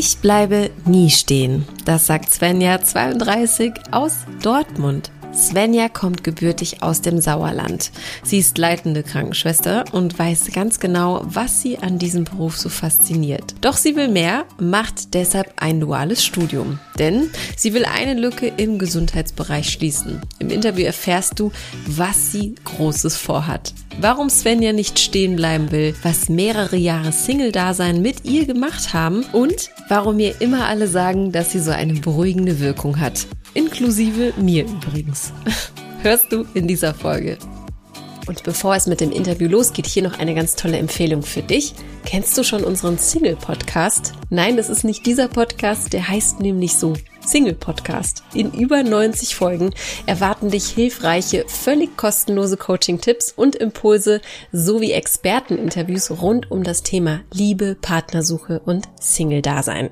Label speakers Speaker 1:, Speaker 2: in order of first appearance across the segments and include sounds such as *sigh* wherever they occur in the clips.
Speaker 1: Ich bleibe nie stehen. Das sagt Svenja 32 aus Dortmund. Svenja kommt gebürtig aus dem Sauerland. Sie ist leitende Krankenschwester und weiß ganz genau, was sie an diesem Beruf so fasziniert. Doch sie will mehr, macht deshalb ein duales Studium. Denn sie will eine Lücke im Gesundheitsbereich schließen. Im Interview erfährst du, was sie Großes vorhat. Warum Svenja nicht stehen bleiben will, was mehrere Jahre Single-Dasein mit ihr gemacht haben und warum mir immer alle sagen, dass sie so eine beruhigende Wirkung hat. Inklusive mir übrigens. *laughs* Hörst du in dieser Folge. Und bevor es mit dem Interview losgeht, hier noch eine ganz tolle Empfehlung für dich. Kennst du schon unseren Single-Podcast? Nein, das ist nicht dieser Podcast, der heißt nämlich so Single-Podcast. In über 90 Folgen erwarten dich hilfreiche, völlig kostenlose Coaching-Tipps und Impulse sowie Experteninterviews rund um das Thema Liebe, Partnersuche und Single-Dasein.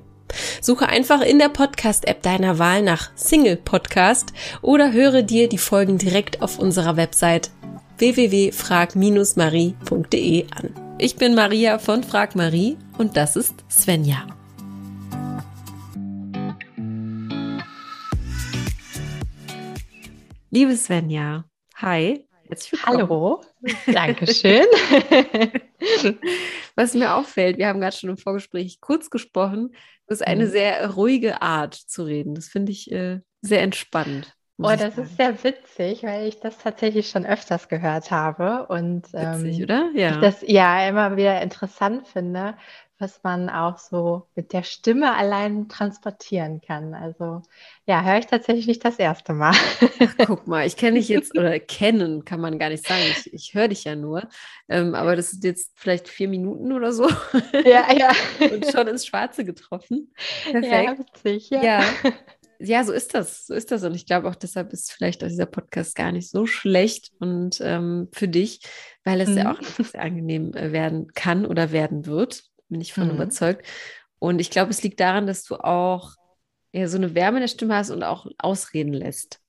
Speaker 1: Suche einfach in der Podcast-App deiner Wahl nach Single Podcast oder höre dir die Folgen direkt auf unserer Website www.frag-marie.de an. Ich bin Maria von Frag Marie und das ist Svenja. Liebe Svenja, hi.
Speaker 2: Hallo, Dankeschön. *laughs*
Speaker 1: Was mir auffällt, wir haben gerade schon im Vorgespräch kurz gesprochen, das ist eine mhm. sehr ruhige Art zu reden. Das finde ich äh, sehr entspannt.
Speaker 2: Oh, das ist sehr witzig, weil ich das tatsächlich schon öfters gehört habe und
Speaker 1: witzig, ähm, oder?
Speaker 2: Ja. Ich das ja immer wieder interessant finde, was man auch so mit der Stimme allein transportieren kann. Also ja, höre ich tatsächlich nicht das erste Mal.
Speaker 1: Ach, guck mal, ich kenne dich jetzt, *laughs* oder kennen kann man gar nicht sagen. Ich, ich höre dich ja nur. Ähm, aber das sind jetzt vielleicht vier Minuten oder so.
Speaker 2: Ja, ja. *laughs*
Speaker 1: Und schon ins Schwarze getroffen.
Speaker 2: Perfekt. Ja, witzig, ja.
Speaker 1: ja. *laughs* Ja, so ist das. So ist das. Und ich glaube auch deshalb ist vielleicht auch dieser Podcast gar nicht so schlecht und ähm, für dich, weil es mhm. ja auch sehr angenehm äh, werden kann oder werden wird bin ich von mhm. überzeugt. Und ich glaube, es liegt daran, dass du auch ja, so eine Wärme in der Stimme hast und auch ausreden lässt.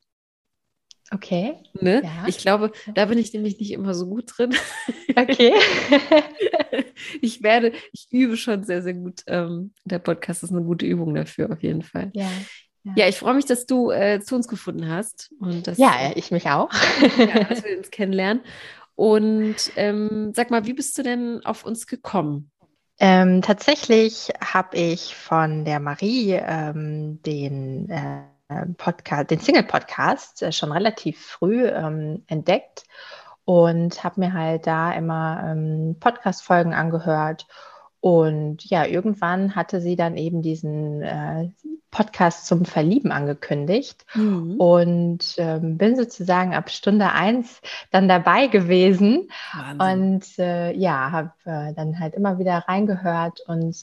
Speaker 2: Okay.
Speaker 1: Ne? Ja. Ich glaube, da bin ich nämlich nicht immer so gut drin.
Speaker 2: Okay. *laughs*
Speaker 1: ich werde, ich übe schon sehr, sehr gut. Ähm, der Podcast ist eine gute Übung dafür, auf jeden Fall.
Speaker 2: Ja.
Speaker 1: Ja, ja ich freue mich, dass du äh, zu uns gefunden hast. Und dass,
Speaker 2: ja, ich mich auch. *laughs*
Speaker 1: ja, dass wir uns kennenlernen. Und ähm, sag mal, wie bist du denn auf uns gekommen?
Speaker 2: Ähm, tatsächlich habe ich von der Marie ähm, den äh, Podcast, den Single-Podcast äh, schon relativ früh ähm, entdeckt und habe mir halt da immer ähm, Podcast-Folgen angehört und ja, irgendwann hatte sie dann eben diesen äh, Podcast zum Verlieben angekündigt mhm. und ähm, bin sozusagen ab Stunde eins dann dabei gewesen Wahnsinn. und äh, ja, habe äh, dann halt immer wieder reingehört und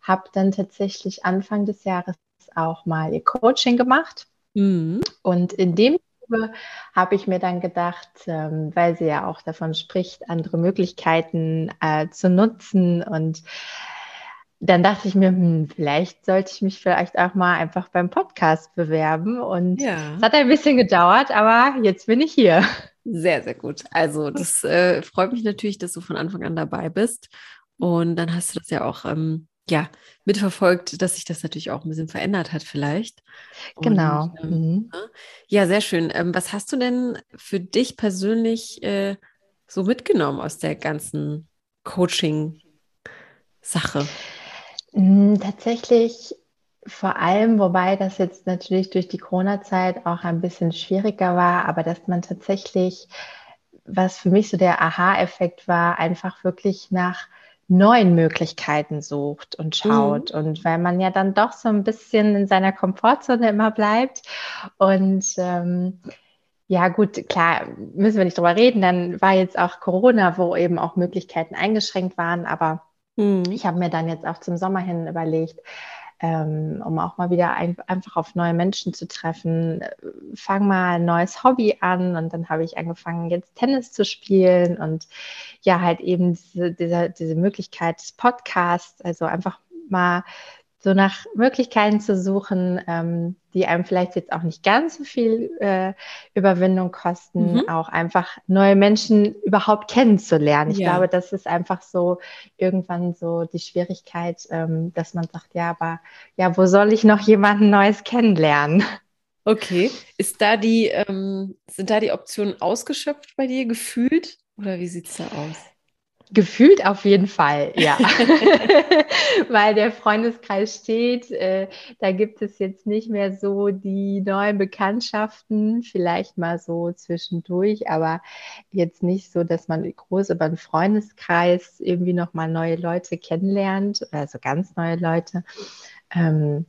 Speaker 2: habe dann tatsächlich Anfang des Jahres auch mal ihr Coaching gemacht. Mhm. Und in dem Zuge habe ich mir dann gedacht, ähm, weil sie ja auch davon spricht, andere Möglichkeiten äh, zu nutzen und dann dachte ich mir, hm, vielleicht sollte ich mich vielleicht auch mal einfach beim Podcast bewerben. Und ja. es hat ein bisschen gedauert, aber jetzt bin ich hier.
Speaker 1: Sehr, sehr gut. Also das äh, freut mich natürlich, dass du von Anfang an dabei bist. Und dann hast du das ja auch ähm, ja, mitverfolgt, dass sich das natürlich auch ein bisschen verändert hat, vielleicht.
Speaker 2: Genau.
Speaker 1: Und, ähm, mhm. Ne? Ja, sehr schön. Ähm, was hast du denn für dich persönlich äh, so mitgenommen aus der ganzen Coaching-Sache?
Speaker 2: Hm, tatsächlich vor allem, wobei das jetzt natürlich durch die Corona-Zeit auch ein bisschen schwieriger war, aber dass man tatsächlich, was für mich so der Aha-Effekt war, einfach wirklich nach neuen Möglichkeiten sucht und schaut. Mhm. Und weil man ja dann doch so ein bisschen in seiner Komfortzone immer bleibt. Und ähm, ja, gut, klar, müssen wir nicht drüber reden. Dann war jetzt auch Corona, wo eben auch Möglichkeiten eingeschränkt waren. Aber mhm. ich habe mir dann jetzt auch zum Sommer hin überlegt, ähm, um auch mal wieder ein, einfach auf neue Menschen zu treffen. Fang mal ein neues Hobby an und dann habe ich angefangen, jetzt Tennis zu spielen und ja, halt eben diese, diese, diese Möglichkeit des Podcasts, also einfach mal so nach Möglichkeiten zu suchen, ähm, die einem vielleicht jetzt auch nicht ganz so viel äh, Überwindung kosten, mhm. auch einfach neue Menschen überhaupt kennenzulernen. Ich ja. glaube, das ist einfach so irgendwann so die Schwierigkeit, ähm, dass man sagt, ja, aber ja, wo soll ich noch jemanden Neues kennenlernen?
Speaker 1: Okay, ist da die, ähm, sind da die Optionen ausgeschöpft bei dir gefühlt oder wie sieht es da aus?
Speaker 2: Gefühlt auf jeden Fall, ja. *laughs* *laughs* Weil der Freundeskreis steht, äh, da gibt es jetzt nicht mehr so die neuen Bekanntschaften, vielleicht mal so zwischendurch, aber jetzt nicht so, dass man groß über einen Freundeskreis irgendwie nochmal neue Leute kennenlernt, also ganz neue Leute. Ähm,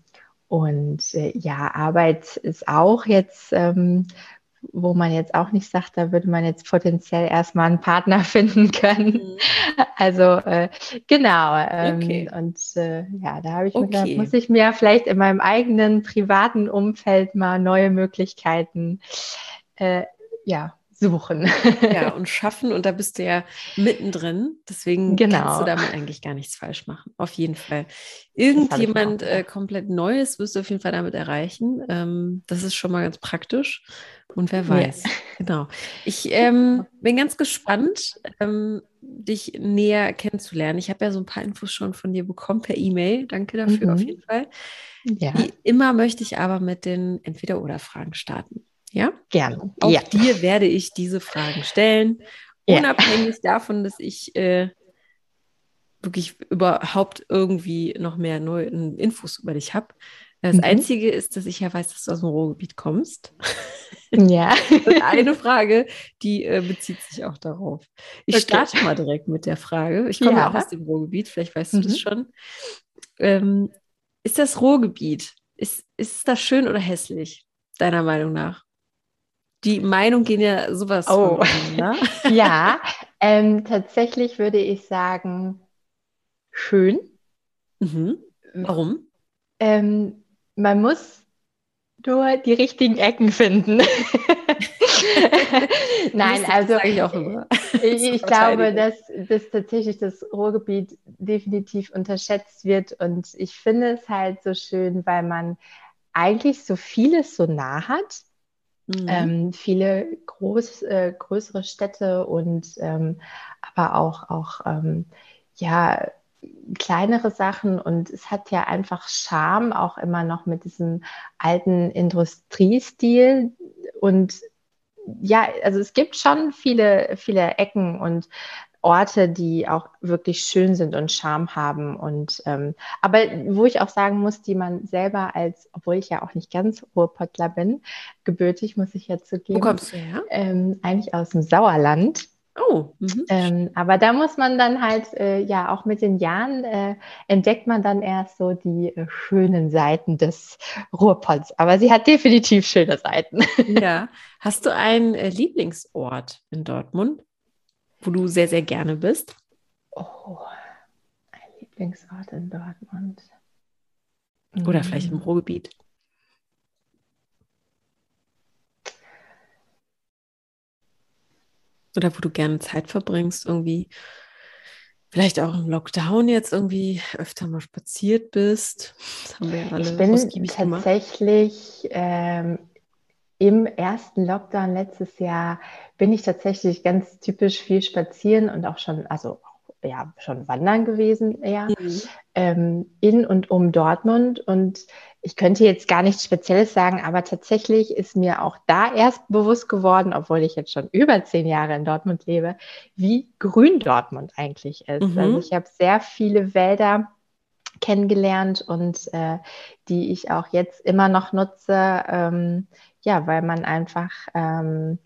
Speaker 2: und äh, ja, Arbeit ist auch jetzt ähm, wo man jetzt auch nicht sagt, da würde man jetzt potenziell erstmal einen Partner *laughs* finden können. Mhm. Also äh, genau. Ähm, okay. Und äh, ja, da habe ich okay. mir gedacht, muss ich mir vielleicht in meinem eigenen privaten Umfeld mal neue Möglichkeiten äh, ja, suchen.
Speaker 1: Ja, *laughs* und schaffen. Und da bist du ja mittendrin. Deswegen genau. kannst du damit eigentlich gar nichts falsch machen. Auf jeden Fall. Irgendjemand äh, komplett Neues wirst du auf jeden Fall damit erreichen. Ähm, das ist schon mal ganz praktisch. Und wer weiß. Ja. Genau. Ich ähm, *laughs* bin ganz gespannt, ähm, dich näher kennenzulernen. Ich habe ja so ein paar Infos schon von dir bekommen per E-Mail. Danke dafür mhm. auf jeden Fall. Ja. Wie immer möchte ich aber mit den Entweder-Oder-Fragen starten. Ja?
Speaker 2: Gerne.
Speaker 1: Auch ja. dir werde ich diese Fragen stellen, unabhängig ja. davon, dass ich äh, wirklich überhaupt irgendwie noch mehr neue Infos über dich habe. Das mhm. Einzige ist, dass ich ja weiß, dass du aus dem Ruhrgebiet kommst. *laughs*
Speaker 2: Ja. *laughs*
Speaker 1: eine Frage, die äh, bezieht sich auch darauf. Ich okay. starte mal direkt mit der Frage. Ich komme ja. auch aus dem Ruhrgebiet, vielleicht weißt du mhm. das schon. Ähm, ist das Ruhrgebiet, ist, ist das schön oder hässlich, deiner Meinung nach? Die Meinungen gehen ja sowas.
Speaker 2: Oh, an, ne? *laughs* ja, ähm, tatsächlich würde ich sagen, schön.
Speaker 1: Mhm. Warum?
Speaker 2: Ähm, man muss nur die richtigen Ecken finden. *laughs* Nein, also *laughs* ich, ich, ich glaube, dass, dass tatsächlich das Ruhrgebiet definitiv unterschätzt wird und ich finde es halt so schön, weil man eigentlich so vieles so nah hat Mhm. Ähm, viele groß, äh, größere Städte und ähm, aber auch, auch ähm, ja, kleinere Sachen und es hat ja einfach Charme, auch immer noch mit diesem alten Industriestil und ja, also es gibt schon viele, viele Ecken und Orte, die auch wirklich schön sind und Charme haben. Und ähm, aber wo ich auch sagen muss, die man selber als, obwohl ich ja auch nicht ganz Ruhrpottler bin, gebürtig muss ich ja zugeben.
Speaker 1: Wo kommst du her?
Speaker 2: Ähm, eigentlich aus dem Sauerland.
Speaker 1: Oh. Mhm.
Speaker 2: Ähm, aber da muss man dann halt, äh, ja, auch mit den Jahren äh, entdeckt man dann erst so die äh, schönen Seiten des Ruhrpots. Aber sie hat definitiv schöne Seiten.
Speaker 1: Ja. Hast du einen äh, Lieblingsort in Dortmund? Wo du sehr, sehr gerne bist?
Speaker 2: Oh, ein Lieblingsort in Dortmund.
Speaker 1: Oder mhm. vielleicht im Ruhrgebiet. Oder wo du gerne Zeit verbringst, irgendwie. Vielleicht auch im Lockdown jetzt irgendwie öfter mal spaziert bist.
Speaker 2: Das haben wir ja alle ich bin tatsächlich ähm, im ersten Lockdown letztes Jahr bin ich tatsächlich ganz typisch viel spazieren und auch schon, also ja, schon wandern gewesen eher, mhm. ähm, in und um Dortmund. Und ich könnte jetzt gar nichts Spezielles sagen, aber tatsächlich ist mir auch da erst bewusst geworden, obwohl ich jetzt schon über zehn Jahre in Dortmund lebe, wie grün Dortmund eigentlich ist. Mhm. Also ich habe sehr viele Wälder kennengelernt und äh, die ich auch jetzt immer noch nutze. Ähm, ja, weil man einfach ähm,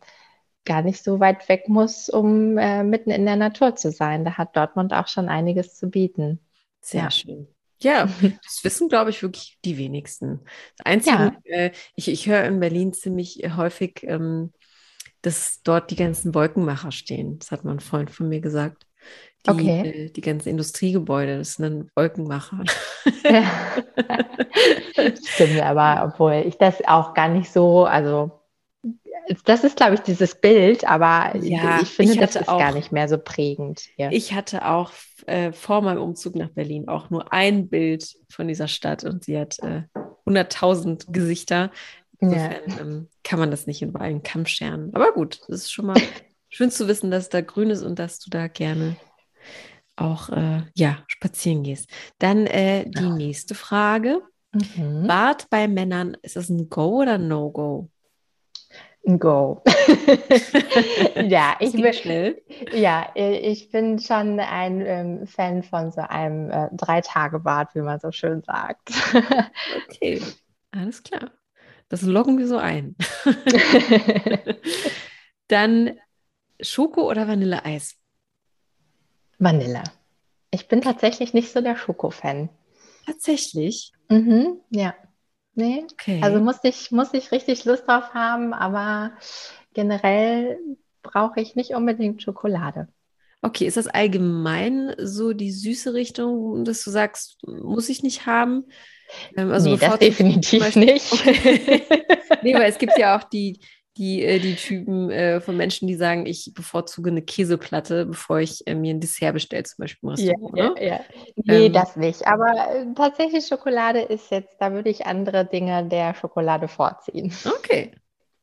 Speaker 2: gar nicht so weit weg muss, um äh, mitten in der Natur zu sein. Da hat Dortmund auch schon einiges zu bieten.
Speaker 1: Sehr ja. schön. Ja, das wissen, glaube ich, wirklich die wenigsten. Das Einzige, ja. äh, ich, ich höre in Berlin ziemlich häufig, ähm, dass dort die ganzen Wolkenmacher stehen. Das hat mein Freund von mir gesagt. Die, okay. äh, die ganzen Industriegebäude, das sind dann Wolkenmacher. Ja. *laughs*
Speaker 2: Stimmt, aber obwohl ich das auch gar nicht so, also Das ist, glaube ich, dieses Bild, aber ja, ich finde, ich das ist auch, gar nicht mehr so prägend.
Speaker 1: Hier. Ich hatte auch äh, vor meinem Umzug nach Berlin auch nur ein Bild von dieser Stadt und sie hat äh, 100.000 Gesichter. Insofern ja. ähm, kann man das nicht in einen Kamm scheren. Aber gut, es ist schon mal schön zu wissen, dass da grün ist und dass du da gerne auch äh, ja, spazieren gehst. Dann äh, die ja. nächste Frage. Mhm. Bart bei Männern, ist das ein Go oder No-Go?
Speaker 2: Ein Go. *laughs* ja, ich bin schnell. Ja, ich bin schon ein ähm, Fan von so einem äh, Drei-Tage-Bad, wie man so schön sagt.
Speaker 1: okay, alles klar. Das loggen wir so ein. *laughs* *laughs* Dann Schoko oder Vanilleeis?
Speaker 2: Vanille. Ich bin tatsächlich nicht so der Schoko-Fan.
Speaker 1: Tatsächlich?
Speaker 2: Mhm, ja. Nee. Okay. Also muss ich, muss ich richtig Lust drauf haben, aber generell brauche ich nicht unbedingt Schokolade.
Speaker 1: Okay, ist das allgemein so die süße Richtung, dass du sagst, muss ich nicht haben?
Speaker 2: Ähm, also nee, das definitiv nicht. *laughs*
Speaker 1: Nee, weil es gibt ja auch die, die, äh, die Typen äh, von Menschen, die sagen, ich bevorzuge eine Käseplatte, bevor ich äh, mir ein Dessert bestelle, zum Beispiel im Restaurant. Ja, ja, ja.
Speaker 2: Nee, ähm, das nicht. Aber äh, tatsächlich Schokolade ist jetzt, da würde ich andere Dinge der Schokolade vorziehen.
Speaker 1: Okay,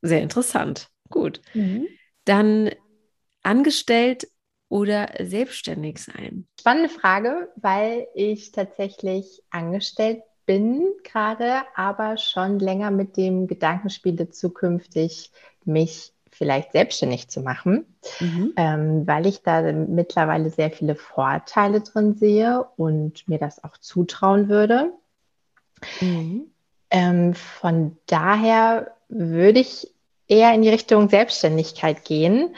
Speaker 1: sehr interessant. Gut. Mhm. Dann angestellt oder selbstständig sein?
Speaker 2: Spannende Frage, weil ich tatsächlich angestellt bin gerade, aber schon länger mit dem Gedanken spiele, zukünftig mich vielleicht selbstständig zu machen, mhm. ähm, weil ich da mittlerweile sehr viele Vorteile drin sehe und mir das auch zutrauen würde. Mhm. Ähm, von daher würde ich eher in die Richtung Selbstständigkeit gehen,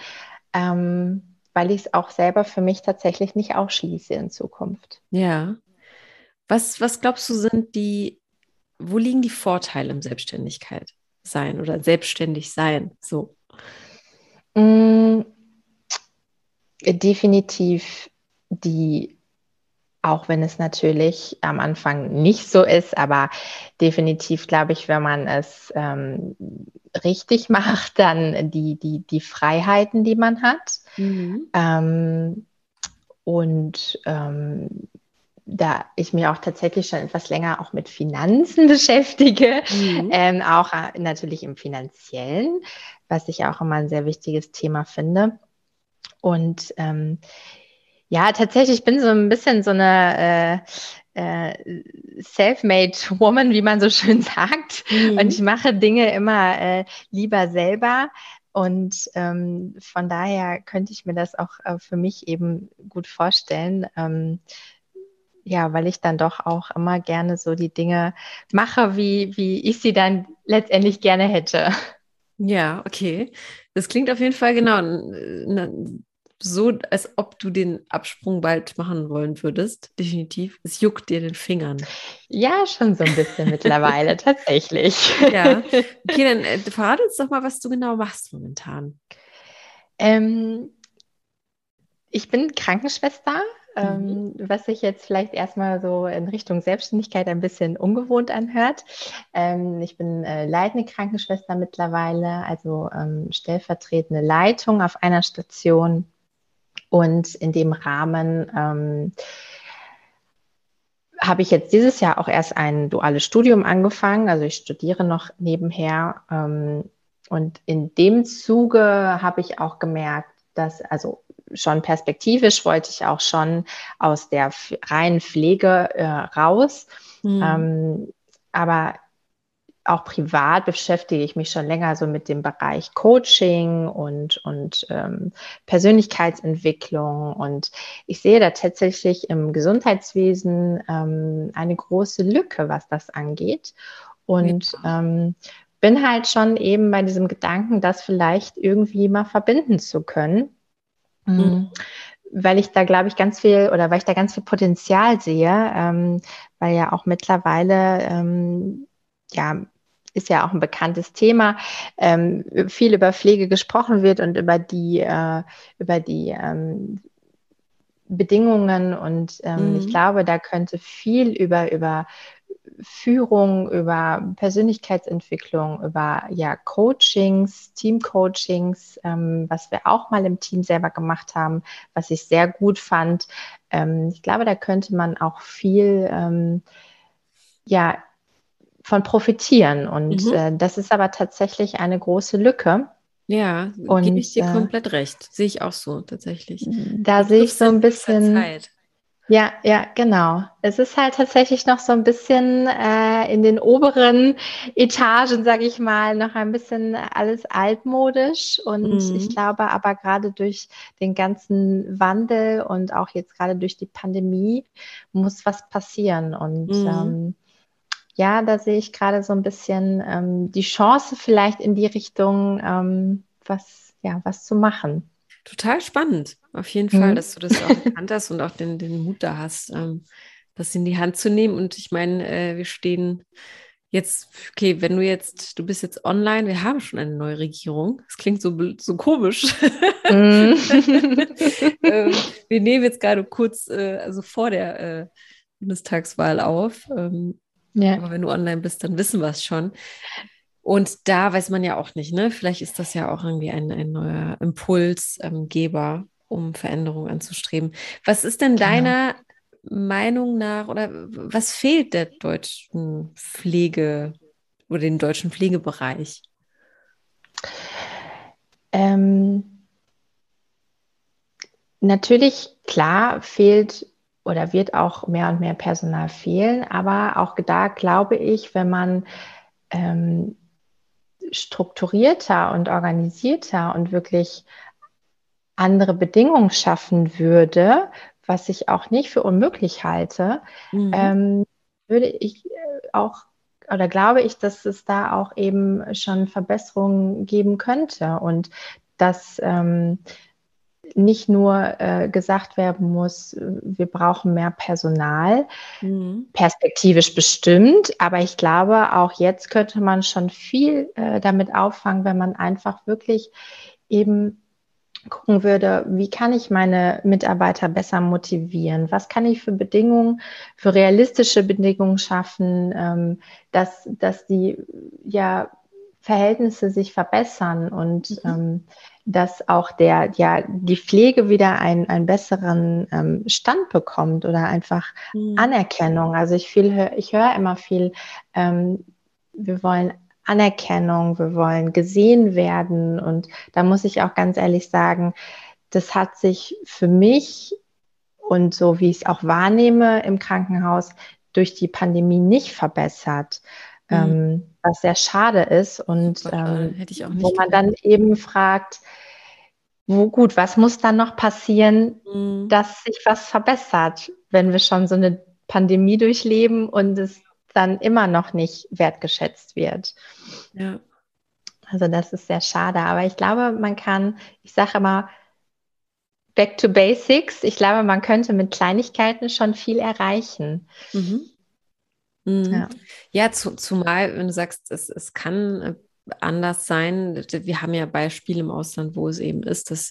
Speaker 2: ähm, weil ich es auch selber für mich tatsächlich nicht ausschließe in Zukunft.
Speaker 1: Ja. Was, was glaubst du, sind die, wo liegen die Vorteile im Selbstständigkeit sein oder selbstständig sein? So.
Speaker 2: Mm, definitiv die, auch wenn es natürlich am Anfang nicht so ist, aber definitiv glaube ich, wenn man es ähm, richtig *laughs* macht, dann die, die, die Freiheiten, die man hat. Mhm. Ähm, und ähm, da ich mich auch tatsächlich schon etwas länger auch mit Finanzen *laughs* beschäftige, mhm. ähm, auch äh, natürlich im finanziellen, was ich auch immer ein sehr wichtiges Thema finde. Und ähm, ja, tatsächlich bin so ein bisschen so eine äh, äh, self-made Woman, wie man so schön *laughs* sagt. Mhm. Und ich mache Dinge immer äh, lieber selber. Und ähm, von daher könnte ich mir das auch äh, für mich eben gut vorstellen. Ähm, ja, weil ich dann doch auch immer gerne so die Dinge mache, wie, wie ich sie dann letztendlich gerne hätte.
Speaker 1: Ja, okay. Das klingt auf jeden Fall genau so, als ob du den Absprung bald machen wollen würdest. Definitiv. Es juckt dir den Fingern.
Speaker 2: Ja, schon so ein bisschen *laughs* mittlerweile, tatsächlich.
Speaker 1: Ja. Okay, dann äh, verrate uns doch mal, was du genau machst momentan.
Speaker 2: Ähm, ich bin Krankenschwester ähm, mhm. was sich jetzt vielleicht erstmal so in Richtung Selbstständigkeit ein bisschen ungewohnt anhört. Ähm, ich bin äh, leitende Krankenschwester mittlerweile, also ähm, stellvertretende Leitung auf einer Station. Und in dem Rahmen ähm, habe ich jetzt dieses Jahr auch erst ein duales Studium angefangen. Also ich studiere noch nebenher. Ähm, und in dem Zuge habe ich auch gemerkt, dass, also schon perspektivisch wollte ich auch schon aus der reinen Pflege äh, raus. Mhm. Ähm, aber auch privat beschäftige ich mich schon länger so mit dem Bereich Coaching und, und ähm, Persönlichkeitsentwicklung. Und ich sehe da tatsächlich im Gesundheitswesen ähm, eine große Lücke, was das angeht. Und ja. ähm, bin halt schon eben bei diesem Gedanken, das vielleicht irgendwie mal verbinden zu können. Mhm. mhm. Weil ich da, glaube ich, ganz viel oder weil ich da ganz viel Potenzial sehe, ähm, weil ja auch mittlerweile, ähm, ja, ist ja auch ein bekanntes Thema, ähm, viel über Pflege gesprochen wird und über die, äh, über die ähm, Bedingungen und ähm, mhm. ich glaube, da könnte viel über, über, Führung, über Persönlichkeitsentwicklung, über ja, Coachings, Teamcoachings, ähm, was wir auch mal im Team selber gemacht haben, was ich sehr gut fand. Ähm, ich glaube, da könnte man auch viel ähm, ja, von profitieren. Und mhm. äh, das ist aber tatsächlich eine große Lücke.
Speaker 1: Ja, gebe ich dir äh, komplett recht. Sehe ich auch so tatsächlich.
Speaker 2: Da sehe ich so ein bisschen. Zeit. Ja, ja, genau. Es ist halt tatsächlich noch so ein bisschen äh, in den oberen Etagen, sage ich mal, noch ein bisschen alles altmodisch. Und mhm. ich glaube aber gerade durch den ganzen Wandel und auch jetzt gerade durch die Pandemie muss was passieren. Und mhm. ähm, ja, da sehe ich gerade so ein bisschen ähm, die Chance vielleicht in die Richtung, ähm, was, ja, was zu machen.
Speaker 1: Total spannend, auf jeden Fall, mhm. dass du das auch erkannt hast und auch den, den Mut da hast, ähm, das in die Hand zu nehmen. Und ich meine, äh, wir stehen jetzt, okay, wenn du jetzt, du bist jetzt online, wir haben schon eine neue Regierung. Das klingt so, so komisch. Mhm. *laughs* ähm, wir nehmen jetzt gerade kurz, äh, also vor der äh, Bundestagswahl auf. Ähm, ja. Aber wenn du online bist, dann wissen wir es schon. Und da weiß man ja auch nicht, ne? Vielleicht ist das ja auch irgendwie ein, ein neuer Impulsgeber, ähm, um Veränderungen anzustreben. Was ist denn genau. deiner Meinung nach oder was fehlt der deutschen Pflege oder dem deutschen Pflegebereich?
Speaker 2: Ähm, natürlich, klar, fehlt oder wird auch mehr und mehr Personal fehlen, aber auch da glaube ich, wenn man ähm, strukturierter und organisierter und wirklich andere Bedingungen schaffen würde, was ich auch nicht für unmöglich halte, mhm. ähm, würde ich äh, auch oder glaube ich, dass es da auch eben schon Verbesserungen geben könnte und dass ähm, nicht nur äh, gesagt werden muss, wir brauchen mehr Personal, mhm. perspektivisch bestimmt, aber ich glaube, auch jetzt könnte man schon viel äh, damit auffangen, wenn man einfach wirklich eben gucken würde, wie kann ich meine Mitarbeiter besser motivieren? Was kann ich für Bedingungen, für realistische Bedingungen schaffen, ähm, dass, dass die ja Verhältnisse sich verbessern und mhm. ähm, dass auch der, ja, die Pflege wieder einen, einen besseren ähm, Stand bekommt oder einfach mhm. Anerkennung. Also ich viel, ich höre immer viel, wir wollen Anerkennung, wir wollen gesehen werden. Und da muss ich auch ganz ehrlich sagen, das hat sich für mich und so wie ich es auch wahrnehme im Krankenhaus durch die Pandemie nicht verbessert. Mhm. Ähm, was sehr schade ist und ähm, wo man dann eben fragt, wo gut, was muss dann noch passieren, mhm. dass sich was verbessert, wenn wir schon so eine Pandemie durchleben und es dann immer noch nicht wertgeschätzt wird. Ja. Also das ist sehr schade, aber ich glaube, man kann, ich sage immer, back to basics. Ich glaube, man könnte mit Kleinigkeiten schon viel erreichen. Mhm.
Speaker 1: Mhm. Ja, ja zu, zumal, wenn du sagst, es, es kann äh, anders sein. Wir haben ja Beispiele im Ausland, wo es eben ist, dass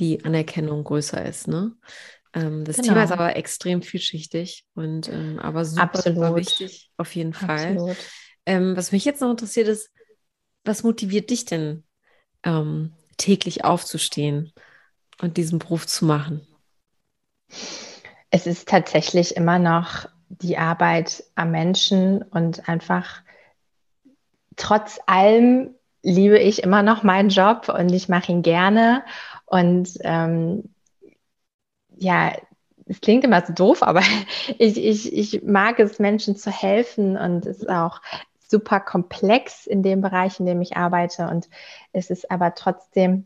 Speaker 1: die Anerkennung größer ist. Ne? Ähm, das genau. Thema ist aber extrem vielschichtig und ähm, aber super, super, wichtig, auf jeden Fall. Ähm, was mich jetzt noch interessiert ist, was motiviert dich denn, ähm, täglich aufzustehen und diesen Beruf zu machen?
Speaker 2: Es ist tatsächlich immer noch die Arbeit am Menschen und einfach trotz allem liebe ich immer noch meinen Job und ich mache ihn gerne. Und ähm, ja, es klingt immer so doof, aber *laughs* ich, ich, ich mag es, Menschen zu helfen und es ist auch super komplex in dem Bereich, in dem ich arbeite. Und es ist aber trotzdem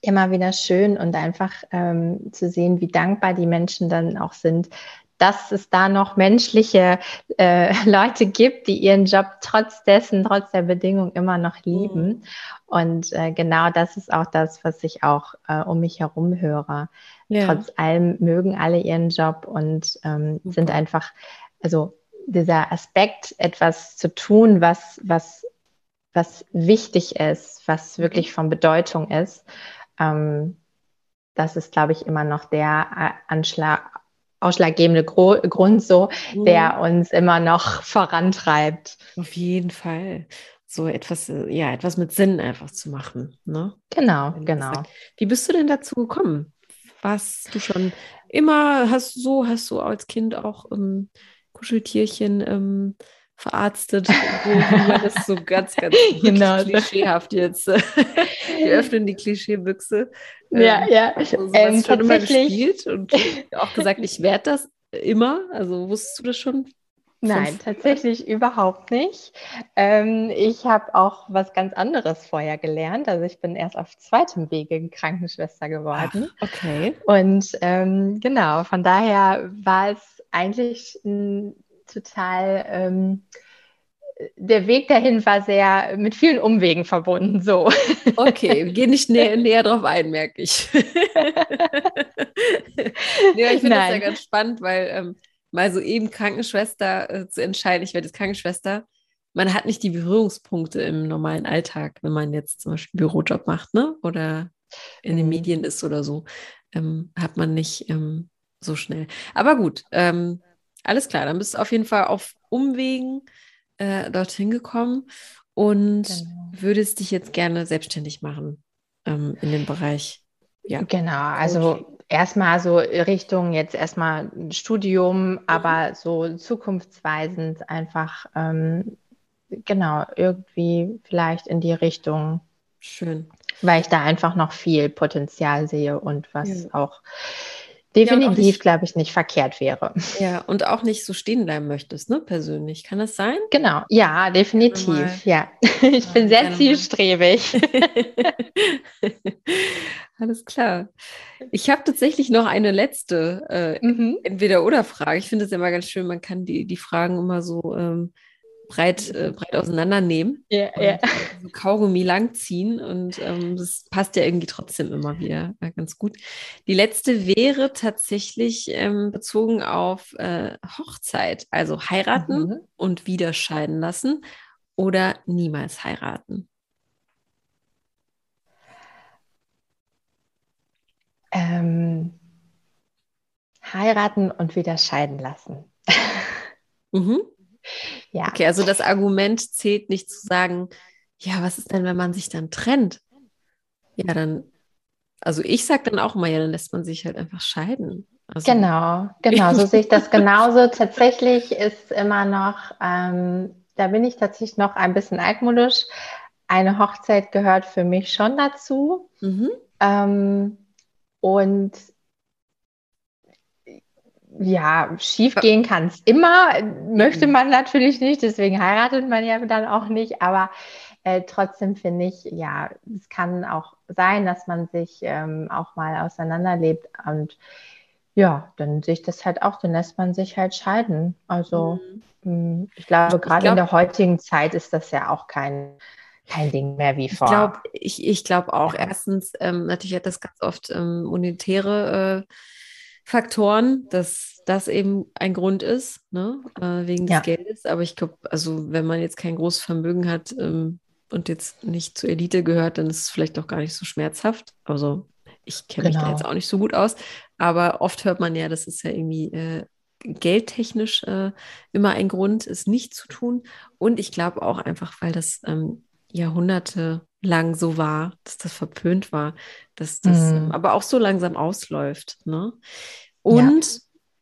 Speaker 2: immer wieder schön und einfach ähm, zu sehen, wie dankbar die Menschen dann auch sind, dass es da noch menschliche äh, *laughs* Leute gibt, die ihren Job trotz dessen, trotz der Bedingungen immer noch lieben. Mhm. Und äh, genau das ist auch das, was ich auch äh, um mich herum höre. Ja. Trotz allem mögen alle ihren Job und ähm, sind einfach, also dieser Aspekt, etwas zu tun, was, was, was wichtig ist, was wirklich von Bedeutung ist, ähm, das ist, glaube ich, immer noch der Anschlag, ausschlaggebende Gro Grund so, mhm. der uns immer noch vorantreibt.
Speaker 1: Auf jeden Fall. So etwas, äh, ja, etwas mit Sinn einfach zu machen. Ne?
Speaker 2: Genau, genau.
Speaker 1: Wie bist du denn dazu gekommen? Warst du schon immer, hast so, hast du als Kind auch ähm, Kuscheltierchen ähm, verarztet, wo man das so ganz, ganz *laughs* genau. klischeehaft jetzt. Wir öffnen die Klischeebüchse.
Speaker 2: Ja, ähm, ja.
Speaker 1: Also, du ähm, schon immer gespielt und auch gesagt, ich werde das immer. Also wusstest du das schon?
Speaker 2: Nein, tatsächlich überhaupt nicht. Ähm, ich habe auch was ganz anderes vorher gelernt. Also ich bin erst auf zweitem Wege Krankenschwester geworden.
Speaker 1: Ach, okay.
Speaker 2: Und ähm, genau, von daher war es eigentlich ein total, ähm, der Weg dahin war sehr mit vielen Umwegen verbunden. So.
Speaker 1: Okay, *laughs* gehen nicht näher, näher drauf ein, merke ich. *laughs* ja, ich finde das ja ganz spannend, weil ähm, mal so eben Krankenschwester äh, zu entscheiden, ich werde jetzt Krankenschwester, man hat nicht die Berührungspunkte im normalen Alltag, wenn man jetzt zum Beispiel einen Bürojob macht, ne? Oder in den mhm. Medien ist oder so, ähm, hat man nicht ähm, so schnell. Aber gut, ähm, alles klar, dann bist du auf jeden Fall auf Umwegen äh, dorthin gekommen und genau. würdest dich jetzt gerne selbstständig machen ähm, in dem Bereich.
Speaker 2: Ja. Genau, also erstmal so Richtung jetzt erstmal Studium, mhm. aber so zukunftsweisend einfach, ähm, genau, irgendwie vielleicht in die Richtung.
Speaker 1: Schön.
Speaker 2: Weil ich da einfach noch viel Potenzial sehe und was ja. auch definitiv, ja, glaube ich, nicht verkehrt wäre.
Speaker 1: Ja, und auch nicht so stehen bleiben möchtest, ne, persönlich. Kann das sein?
Speaker 2: Genau, ja, definitiv. Ja, *laughs* ich bin sehr zielstrebig. *laughs*
Speaker 1: Alles klar. Ich habe tatsächlich noch eine letzte äh, mhm. Entweder-Oder-Frage. Ich finde es ja immer ganz schön, man kann die, die Fragen immer so ähm, breit, äh, breit auseinandernehmen.
Speaker 2: Ja, ja.
Speaker 1: So Kaugummi langziehen und ähm, das passt ja irgendwie trotzdem immer wieder äh, ganz gut. Die letzte wäre tatsächlich ähm, bezogen auf äh, Hochzeit, also heiraten mhm. und wieder scheiden lassen oder niemals heiraten.
Speaker 2: Ähm, heiraten und wieder scheiden lassen. *laughs*
Speaker 1: mhm. Ja. Okay, also das Argument zählt nicht zu sagen, ja, was ist denn, wenn man sich dann trennt? Ja, dann, also ich sage dann auch immer, ja, dann lässt man sich halt einfach scheiden. Also,
Speaker 2: genau, genau, so sehe ich das genauso. Tatsächlich ist immer noch, ähm, da bin ich tatsächlich noch ein bisschen altmodisch. Eine Hochzeit gehört für mich schon dazu. Mhm. Ähm, und ja, schief gehen kann es immer, möchte man natürlich nicht, deswegen heiratet man ja dann auch nicht, aber äh, trotzdem finde ich, ja, es kann auch sein, dass man sich ähm, auch mal auseinanderlebt und ja, dann sehe ich das halt auch, dann lässt man sich halt scheiden. Also mhm. mh, ich glaube, gerade glaub, in der heutigen Zeit ist das ja auch kein, kein Ding mehr wie vor.
Speaker 1: Ich glaube ich, ich glaub auch, erstens, ähm, natürlich hat das ganz oft ähm, monetäre äh, Faktoren, dass das eben ein Grund ist, ne? Äh, wegen des ja. Geldes. Aber ich glaube, also wenn man jetzt kein großes Vermögen hat ähm, und jetzt nicht zur Elite gehört, dann ist es vielleicht auch gar nicht so schmerzhaft. Also ich kenne genau. mich da jetzt genau. auch nicht so gut aus, aber oft hört man ja, das ist ja irgendwie äh, geldtechnisch äh, immer ein Grund, es nicht zu tun. Und ich glaube auch einfach, weil das ähm, Jahrhunderte lang so war, dass das verpönt war, dass das mhm. aber auch so langsam ausläuft. Ne? Und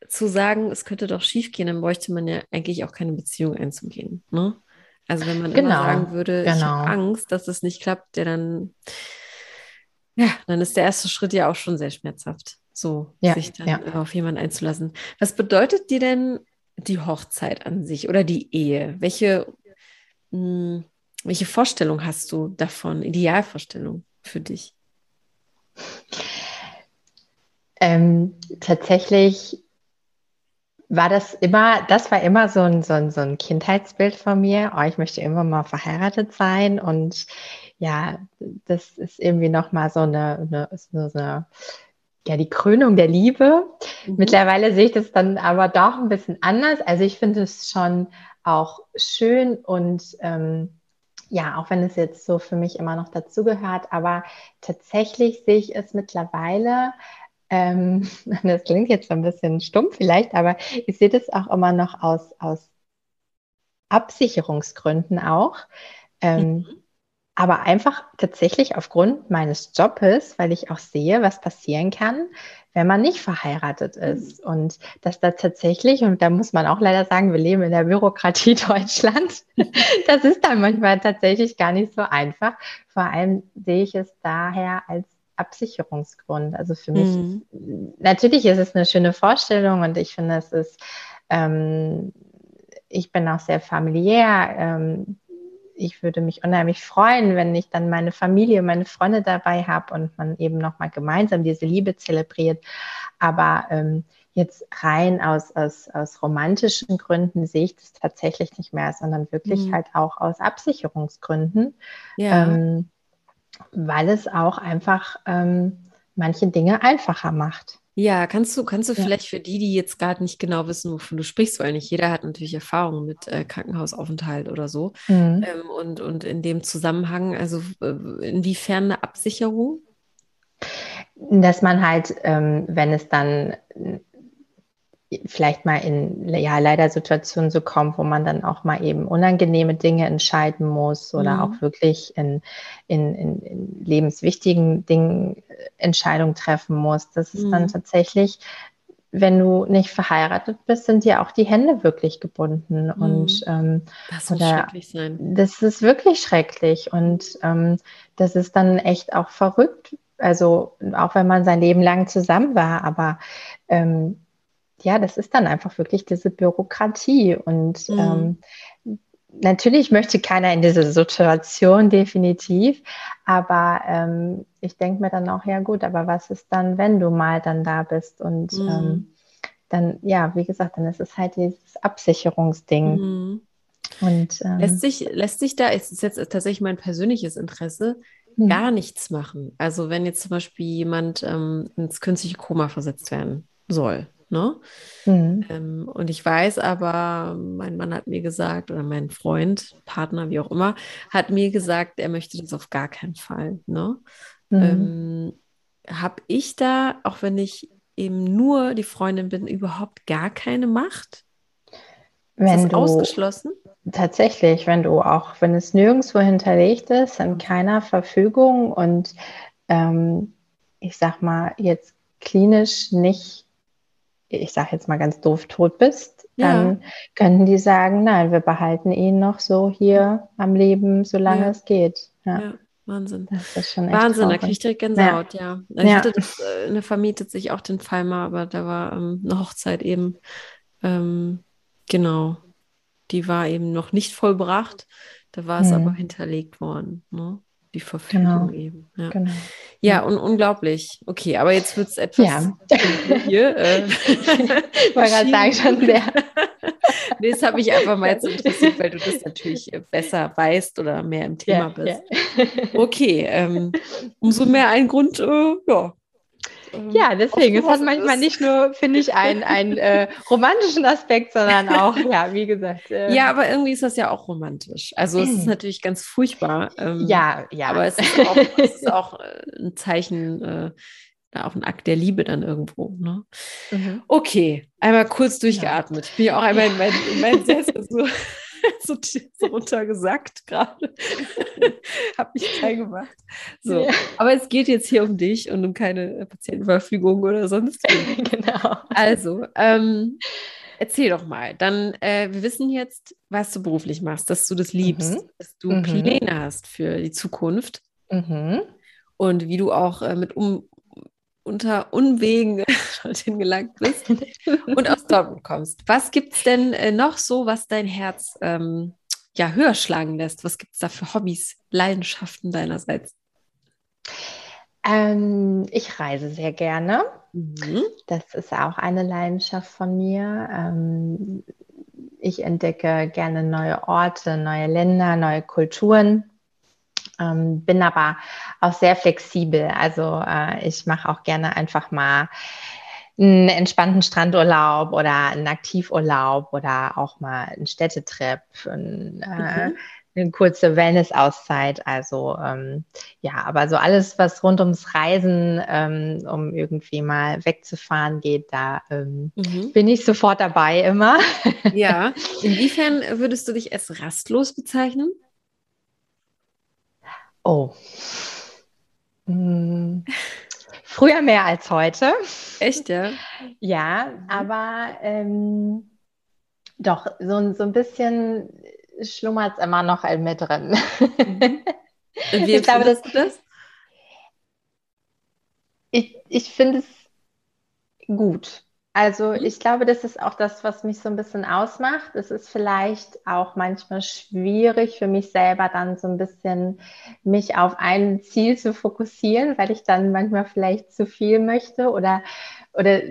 Speaker 1: ja. zu sagen, es könnte doch schief gehen, dann bräuchte man ja eigentlich auch keine Beziehung einzugehen. Ne? Also wenn man genau. immer sagen würde, genau. ich habe Angst, dass es nicht klappt, ja dann, ja, dann ist der erste Schritt ja auch schon sehr schmerzhaft, so ja, sich dann ja. auf jemanden einzulassen. Was bedeutet dir denn die Hochzeit an sich oder die Ehe? Welche mh, hm, welche Vorstellung hast du davon, Idealvorstellung für dich?
Speaker 2: Ähm, tatsächlich war das immer, das war immer so ein, so ein, so ein Kindheitsbild von mir. Oh, ich möchte immer mal verheiratet sein und ja, das ist irgendwie nochmal so eine, eine, so eine, ja, die Krönung der Liebe. Mhm. Mittlerweile sehe ich das dann aber doch ein bisschen anders. Also ich finde es schon auch schön und ähm, ja, auch wenn es jetzt so für mich immer noch dazugehört, aber tatsächlich sehe ich es mittlerweile ähm, *laughs* das klingt jetzt so ein bisschen stumpf vielleicht, aber ich sehe das auch immer noch aus, aus Absicherungsgründen auch. Ähm, mhm. Aber einfach tatsächlich aufgrund meines Jobes, weil ich auch sehe, was passieren kann, wenn man nicht verheiratet mhm. ist. Und dass da tatsächlich, und da muss man auch leider sagen, wir leben in der Bürokratie *laughs* Deutschland, *laughs* das ist dann manchmal tatsächlich gar nicht so einfach. Vor allem sehe ich es daher als Absicherungsgrund. Also für mich, mhm. natürlich ist es eine schöne Vorstellung und ich finde, es ist, ähm, ich bin auch sehr familiär. Ähm, ich würde mich unheimlich freuen, wenn ich dann meine Familie, meine Freunde dabei habe und man eben nochmal gemeinsam diese Liebe zelebriert. Aber ähm, jetzt rein aus, aus, aus romantischen Gründen sehe ich das tatsächlich nicht mehr, sondern wirklich mhm. halt auch aus Absicherungsgründen. Ja. Ähm, weil es auch einfach ähm, manche Dinge einfacher macht.
Speaker 1: Ja, kannst du, kannst du ja. vielleicht für die, die jetzt gerade nicht genau wissen, wovon du sprichst, weil nicht jeder hat natürlich Erfahrung mit äh, Krankenhausaufenthalt oder so. Mhm. Ähm, und, und in dem Zusammenhang, also äh, inwiefern eine Absicherung?
Speaker 2: Dass man halt, ähm, wenn es dann vielleicht mal in ja leider Situationen so kommt, wo man dann auch mal eben unangenehme Dinge entscheiden muss oder mhm. auch wirklich in, in, in, lebenswichtigen Dingen äh, Entscheidungen treffen muss. Das ist mhm. dann tatsächlich, wenn du nicht verheiratet bist, sind dir auch die Hände wirklich gebunden. Mhm. Und ähm,
Speaker 1: das muss oder, schrecklich sein.
Speaker 2: Das ist wirklich schrecklich und ähm, das ist dann echt auch verrückt. Also auch wenn man sein Leben lang zusammen war, aber ähm, ja, das ist dann einfach wirklich diese Bürokratie. Und mhm. ähm, natürlich möchte keiner in diese Situation definitiv, aber ähm, ich denke mir dann auch, ja gut, aber was ist dann, wenn du mal dann da bist? Und mhm. ähm, dann, ja, wie gesagt, dann ist es halt dieses Absicherungsding. Mhm.
Speaker 1: Und, ähm, lässt, sich, lässt sich da, es ist jetzt tatsächlich mein persönliches Interesse, mhm. gar nichts machen. Also wenn jetzt zum Beispiel jemand ähm, ins künstliche Koma versetzt werden soll, Ne? Mhm. Ähm, und ich weiß aber, mein Mann hat mir gesagt, oder mein Freund, Partner, wie auch immer, hat mir gesagt, er möchte das auf gar keinen Fall. Ne? Mhm. Ähm, Habe ich da, auch wenn ich eben nur die Freundin bin, überhaupt gar keine Macht?
Speaker 2: Wenn ist das du, ausgeschlossen? Tatsächlich, wenn du auch, wenn es nirgendwo hinterlegt ist, in keiner Verfügung und ähm, ich sag mal jetzt klinisch nicht ich sage jetzt mal ganz doof, tot bist, dann ja. könnten die sagen, nein, wir behalten ihn noch so hier am Leben, solange ja. es geht.
Speaker 1: Ja. ja. Wahnsinn. Das ist schon echt Wahnsinn, da kriegt ihr Gänsehaut, ja. ja. Ich hatte das, äh, eine vermietet sich auch den Fall mal, aber da war ähm, eine Hochzeit eben, ähm, genau, die war eben noch nicht vollbracht, da war es hm. aber hinterlegt worden. Ne? Die Verfügung genau. eben. Ja. Genau. ja, und unglaublich. Okay, aber jetzt wird es etwas ja. *laughs* hier. Äh,
Speaker 2: ich wollte gerade sagen, schon sehr. *laughs*
Speaker 1: nee, das habe ich einfach mal jetzt interessiert, weil du das natürlich äh, besser weißt oder mehr im Thema ja, bist. Ja. Okay, ähm, umso mehr ein Grund, äh, ja,
Speaker 2: ja, deswegen. Es hat manchmal nicht nur, finde ich, einen, einen *laughs* äh, romantischen Aspekt, sondern auch, ja, wie gesagt.
Speaker 1: Äh, ja, aber irgendwie ist das ja auch romantisch. Also es ist *clears throat* natürlich ganz furchtbar.
Speaker 2: Ähm, ja, ja.
Speaker 1: Aber es ist auch, es ist auch äh, ein Zeichen, äh, auch ein Akt der Liebe dann irgendwo. Ne? Mhm. Okay, einmal kurz durchgeatmet. Ich bin ja auch einmal in mein, in mein *laughs* Sessel so. *laughs* so, so runtergesackt gerade. *laughs* Habe mich klein gemacht. So. Ja. Aber es geht jetzt hier um dich und um keine Patientenverfügung oder sonst *laughs* genau. Also, ähm, erzähl doch mal. Dann, äh, wir wissen jetzt, was du beruflich machst, dass du das liebst, mhm. dass du mhm. Pläne hast für die Zukunft. Mhm. Und wie du auch äh, mit um, unter Unwegen *laughs* dorthin gelangt bist und aus Dortmund kommst. Was gibt es denn äh, noch so, was dein Herz ähm, ja, höher schlagen lässt? Was gibt es da für Hobbys, Leidenschaften deinerseits?
Speaker 2: Ähm, ich reise sehr gerne. Mhm. Das ist auch eine Leidenschaft von mir. Ähm, ich entdecke gerne neue Orte, neue Länder, neue Kulturen. Ähm, bin aber auch sehr flexibel. Also äh, ich mache auch gerne einfach mal einen entspannten Strandurlaub oder einen Aktivurlaub oder auch mal einen Städtetrip. Und, äh, mhm. eine kurze Wellness-Auszeit. Also ähm, ja, aber so alles, was rund ums Reisen, ähm, um irgendwie mal wegzufahren geht, da ähm, mhm. bin ich sofort dabei immer.
Speaker 1: Ja, *laughs* inwiefern würdest du dich als rastlos bezeichnen?
Speaker 2: Oh. Hm. Früher mehr als heute.
Speaker 1: Echt, ja?
Speaker 2: Ja, mhm. aber ähm, doch, so, so ein bisschen schlummert es immer noch mir drin.
Speaker 1: Mhm. *laughs* Wie ich glaube, das, das?
Speaker 2: Ich, ich finde es gut. Also mhm. ich glaube, das ist auch das, was mich so ein bisschen ausmacht. Es ist vielleicht auch manchmal schwierig für mich selber dann so ein bisschen mich auf ein Ziel zu fokussieren, weil ich dann manchmal vielleicht zu viel möchte oder oder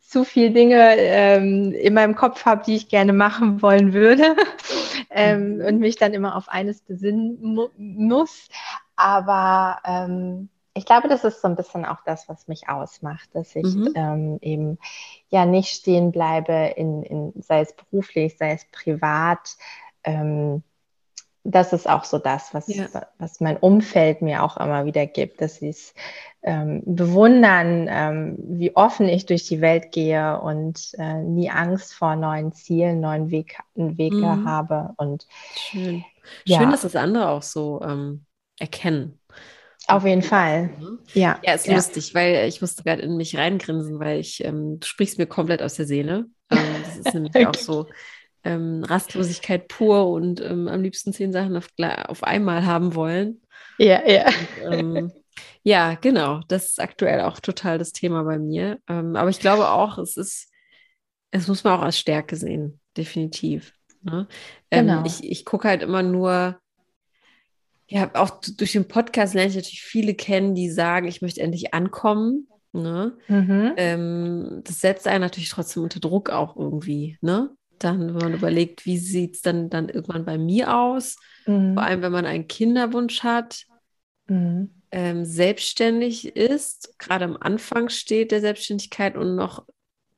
Speaker 2: zu viele Dinge ähm, in meinem Kopf habe, die ich gerne machen wollen würde *laughs* ähm, mhm. und mich dann immer auf eines besinnen mu muss. Aber ähm, ich glaube, das ist so ein bisschen auch das, was mich ausmacht, dass ich mhm. ähm, eben ja nicht stehen bleibe, in, in, sei es beruflich, sei es privat. Ähm, das ist auch so das, was, ja. was mein Umfeld mir auch immer wieder gibt, dass sie es ähm, bewundern, ähm, wie offen ich durch die Welt gehe und äh, nie Angst vor neuen Zielen, neuen Weg, Wege mhm. habe. Und
Speaker 1: schön, ja. schön, dass das andere auch so ähm, erkennen.
Speaker 2: Auf jeden Fall.
Speaker 1: Mhm. Ja. Ja, ist ja. lustig, weil ich musste gerade in mich reingrinsen, weil ich, ähm, du sprichst mir komplett aus der Seele. Ähm, das ist nämlich *laughs* auch so ähm, Rastlosigkeit pur und ähm, am liebsten zehn Sachen auf, auf einmal haben wollen.
Speaker 2: Ja, ja.
Speaker 1: Und, ähm, ja, genau. Das ist aktuell auch total das Thema bei mir. Ähm, aber ich glaube auch, es ist, es muss man auch als Stärke sehen, definitiv. Ne? Genau. ich ich gucke halt immer nur, ja, auch durch den Podcast lerne ich natürlich viele kennen, die sagen, ich möchte endlich ankommen. Ne? Mhm. Ähm, das setzt einen natürlich trotzdem unter Druck auch irgendwie. Ne? Dann, wenn man überlegt, wie sieht es dann, dann irgendwann bei mir aus? Mhm. Vor allem, wenn man einen Kinderwunsch hat, mhm. ähm, selbstständig ist, gerade am Anfang steht der Selbstständigkeit und noch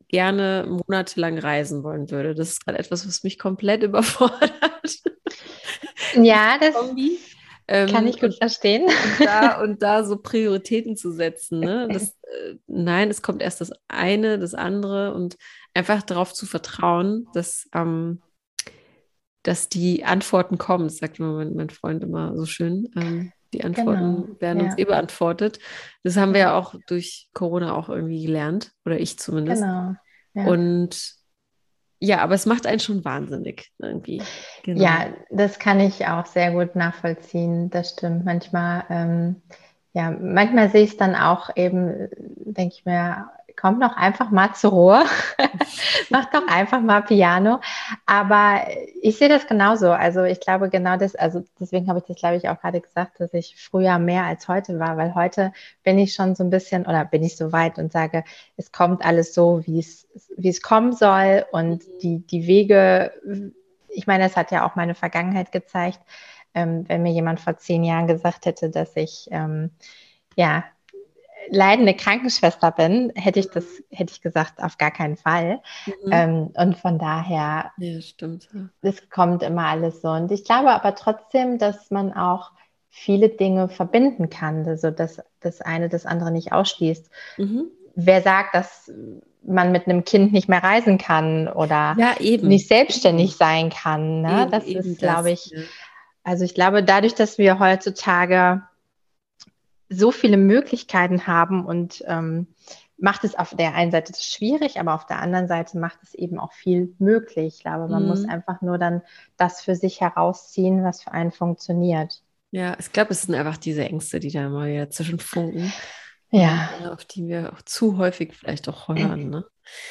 Speaker 1: gerne monatelang reisen wollen würde. Das ist gerade etwas, was mich komplett *laughs* überfordert.
Speaker 2: Ja, das, Kombi. Ähm, Kann ich gut verstehen.
Speaker 1: Und *laughs* da, und da so Prioritäten zu setzen. Ne? Das, äh, nein, es kommt erst das eine, das andere und einfach darauf zu vertrauen, dass, ähm, dass die Antworten kommen. Das sagt immer mein, mein Freund immer so schön. Ähm, die Antworten genau. werden ja. uns eh beantwortet. Das haben wir ja auch durch Corona auch irgendwie gelernt, oder ich zumindest. Genau. Ja. Und ja, aber es macht einen schon wahnsinnig irgendwie.
Speaker 2: Genau. Ja, das kann ich auch sehr gut nachvollziehen. Das stimmt. Manchmal, ähm, ja, manchmal sehe ich es dann auch eben, denke ich mir, kommt doch einfach mal zur Ruhe, *laughs* mach doch einfach mal Piano. Aber ich sehe das genauso. Also ich glaube genau das, also deswegen habe ich das, glaube ich, auch gerade gesagt, dass ich früher mehr als heute war, weil heute bin ich schon so ein bisschen oder bin ich so weit und sage, es kommt alles so, wie es, wie es kommen soll und mhm. die, die Wege, ich meine, das hat ja auch meine Vergangenheit gezeigt. Ähm, wenn mir jemand vor zehn Jahren gesagt hätte, dass ich ähm, ja leidende Krankenschwester bin, hätte ich das, hätte ich gesagt, auf gar keinen Fall. Mhm. Ähm, und von daher,
Speaker 1: ja, stimmt.
Speaker 2: Es kommt immer alles so. Und ich glaube aber trotzdem, dass man auch viele Dinge verbinden kann, also dass das eine das andere nicht ausschließt. Mhm. Wer sagt, dass man mit einem Kind nicht mehr reisen kann oder
Speaker 1: ja,
Speaker 2: nicht selbstständig sein kann. Ne? Eben, das ist, glaube ich, ja. also ich glaube, dadurch, dass wir heutzutage so viele Möglichkeiten haben und ähm, macht es auf der einen Seite schwierig, aber auf der anderen Seite macht es eben auch viel möglich. Ich glaube, man mhm. muss einfach nur dann das für sich herausziehen, was für einen funktioniert.
Speaker 1: Ja, ich glaube, es sind einfach diese Ängste, die da mal wieder zwischen funken.
Speaker 2: Ja.
Speaker 1: Auf die wir auch zu häufig vielleicht auch hören. Ne?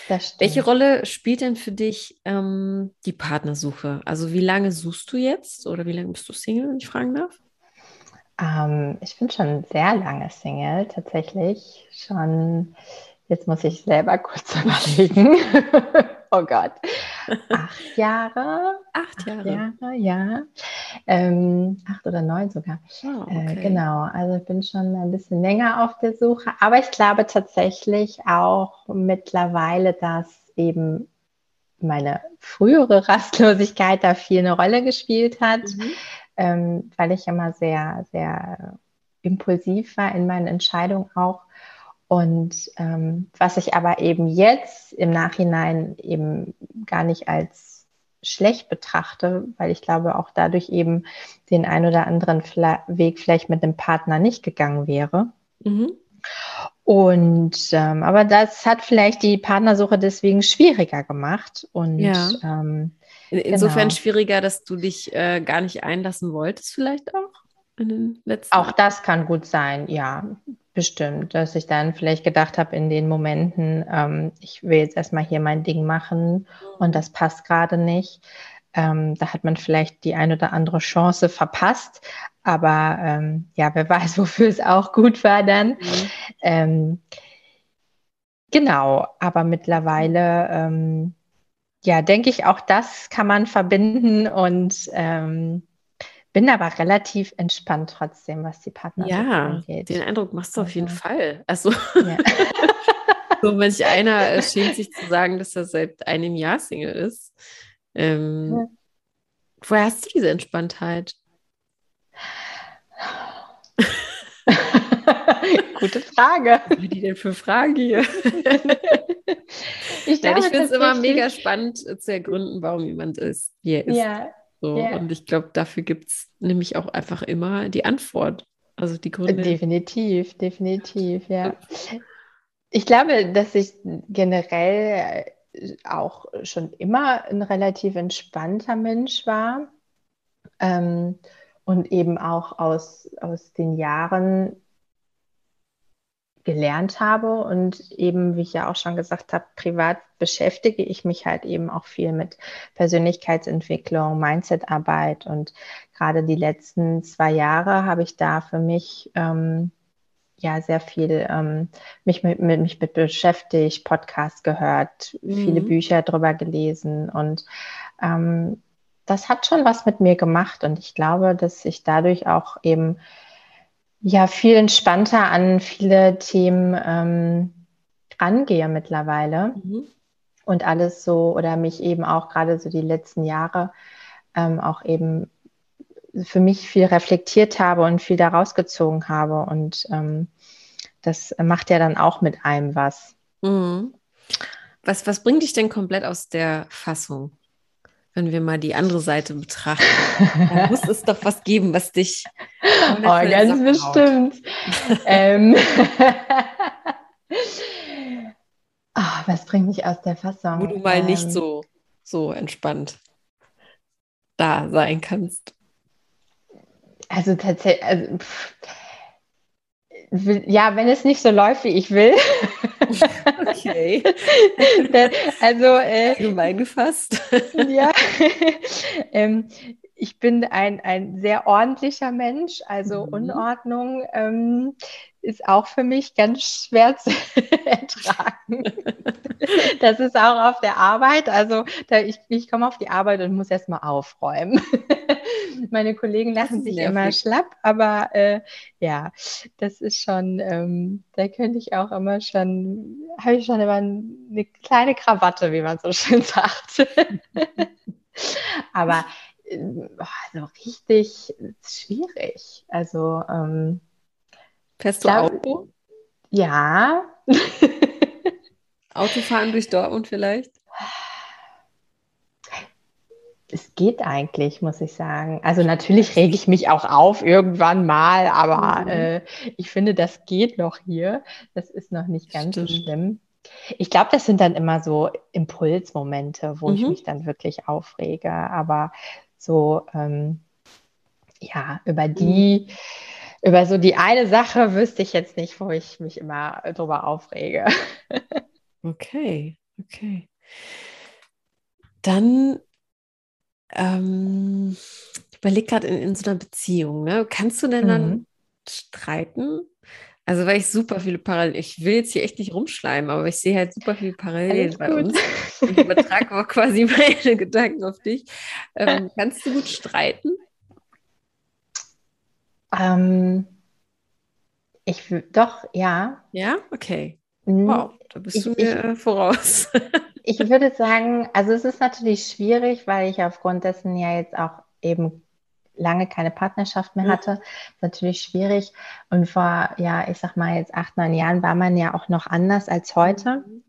Speaker 1: *clears throat* Welche Rolle spielt denn für dich ähm, die Partnersuche? Also wie lange suchst du jetzt oder wie lange bist du Single, wenn ich fragen darf?
Speaker 2: Ähm, ich bin schon sehr lange Single, tatsächlich. Schon, jetzt muss ich selber *laughs* kurz überlegen. *laughs* oh Gott. Acht *laughs* Jahre.
Speaker 1: Acht Jahre. Acht Jahre,
Speaker 2: ja. Ähm, acht oder neun sogar. Oh, okay. äh, genau, also ich bin schon ein bisschen länger auf der Suche. Aber ich glaube tatsächlich auch mittlerweile, dass eben meine frühere Rastlosigkeit da viel eine Rolle gespielt hat, mhm. Ähm, weil ich immer sehr, sehr impulsiv war in meinen Entscheidungen auch. Und ähm, was ich aber eben jetzt im Nachhinein eben gar nicht als schlecht betrachte, weil ich glaube, auch dadurch eben den ein oder anderen Weg vielleicht mit dem Partner nicht gegangen wäre. Mhm. Und ähm, aber das hat vielleicht die Partnersuche deswegen schwieriger gemacht. Und ja. ähm,
Speaker 1: insofern genau. schwieriger, dass du dich äh, gar nicht einlassen wolltest, vielleicht auch in den letzten.
Speaker 2: Auch das kann gut sein, ja, bestimmt, dass ich dann vielleicht gedacht habe in den Momenten, ähm, ich will jetzt erstmal hier mein Ding machen und das passt gerade nicht. Ähm, da hat man vielleicht die ein oder andere Chance verpasst. Aber ähm, ja, wer weiß, *laughs* wofür es auch gut war dann. Mhm. Ähm, genau, aber mittlerweile, ähm, ja, denke ich, auch das kann man verbinden und ähm, bin aber relativ entspannt trotzdem, was die Partner
Speaker 1: ja, angeht. Den Eindruck machst du auf jeden also. Fall. Also, ja. *laughs* so manch einer schämt sich zu sagen, dass er seit einem Jahr Single ist. Ähm, ja. Woher hast du diese Entspanntheit? *laughs*
Speaker 2: Gute Frage.
Speaker 1: Was sind die denn für Fragen hier? ich, ich finde es immer mega spannend zu ergründen, warum jemand ist, wie er ist. Ja. So, ja. Und ich glaube, dafür gibt es nämlich auch einfach immer die Antwort. Also die Gründe.
Speaker 2: Definitiv, definitiv, ja. Ich glaube, dass ich generell auch schon immer ein relativ entspannter Mensch war ähm, und eben auch aus, aus den Jahren gelernt habe. Und eben, wie ich ja auch schon gesagt habe, privat beschäftige ich mich halt eben auch viel mit Persönlichkeitsentwicklung, Mindsetarbeit. Und gerade die letzten zwei Jahre habe ich da für mich ähm, ja sehr viel ähm, mich, mit, mit, mich mit beschäftigt, Podcast gehört, mhm. viele Bücher drüber gelesen. Und ähm, das hat schon was mit mir gemacht. Und ich glaube, dass ich dadurch auch eben ja viel entspannter an viele Themen ähm, rangehe mittlerweile mhm. und alles so oder mich eben auch gerade so die letzten Jahre ähm, auch eben für mich viel reflektiert habe und viel daraus gezogen habe. Und ähm, das macht ja dann auch mit einem was. Mhm.
Speaker 1: Was, was bringt dich denn komplett aus der Fassung, wenn wir mal die andere Seite betrachten? da *laughs* muss es doch was geben, was dich.
Speaker 2: Oh, ganz bestimmt. *laughs* ähm, oh, *laughs* was bringt mich aus der Fassung?
Speaker 1: Wo du mal ähm, nicht so, so entspannt da sein kannst.
Speaker 2: Also tatsächlich, also, ja, wenn es nicht so läuft, wie ich will. Okay. *laughs*
Speaker 1: also äh, allgemein gefasst.
Speaker 2: ja. *laughs* *laughs* ähm, ich bin ein, ein sehr ordentlicher Mensch, also mhm. Unordnung ähm, ist auch für mich ganz schwer zu *laughs* ertragen. *laughs* das ist auch auf der Arbeit. Also da, ich, ich komme auf die Arbeit und muss erstmal aufräumen. *laughs* Meine Kollegen lachen sich nervig. immer schlapp, aber äh, ja, das ist schon, ähm, da könnte ich auch immer schon, habe ich schon immer eine kleine Krawatte, wie man so schön sagt. aber also richtig schwierig. Also ähm,
Speaker 1: Fährst du Auto?
Speaker 2: Ja. *laughs*
Speaker 1: Autofahren durch Dortmund vielleicht?
Speaker 2: Es geht eigentlich, muss ich sagen. Also natürlich rege ich mich auch auf irgendwann mal, aber mhm. äh, ich finde, das geht noch hier. Das ist noch nicht ganz Stimmt. so schlimm. Ich glaube, das sind dann immer so Impulsmomente, wo mhm. ich mich dann wirklich aufrege. Aber so, ähm, ja, über die, mhm. über so die eine Sache wüsste ich jetzt nicht, wo ich mich immer drüber aufrege. *laughs*
Speaker 1: okay, okay. Dann ähm, ich überlege gerade in, in, so einer Beziehung, ne? kannst du denn mhm. dann streiten? Also, weil ich super viele Parallelen, ich will jetzt hier echt nicht rumschleimen, aber ich sehe halt super viele Parallelen bei uns. Und *laughs* ich übertrage auch quasi meine Gedanken auf dich. Ähm, *laughs* kannst du gut streiten?
Speaker 2: Ähm, ich doch, ja.
Speaker 1: Ja, okay. Mhm. Wow, da bist ich, du mir ich, *laughs* voraus.
Speaker 2: ich würde sagen, also es ist natürlich schwierig, weil ich aufgrund dessen ja jetzt auch eben lange keine Partnerschaft mehr hatte. Mhm. Natürlich schwierig. Und vor, ja, ich sag mal jetzt acht, neun Jahren war man ja auch noch anders als heute. Mhm.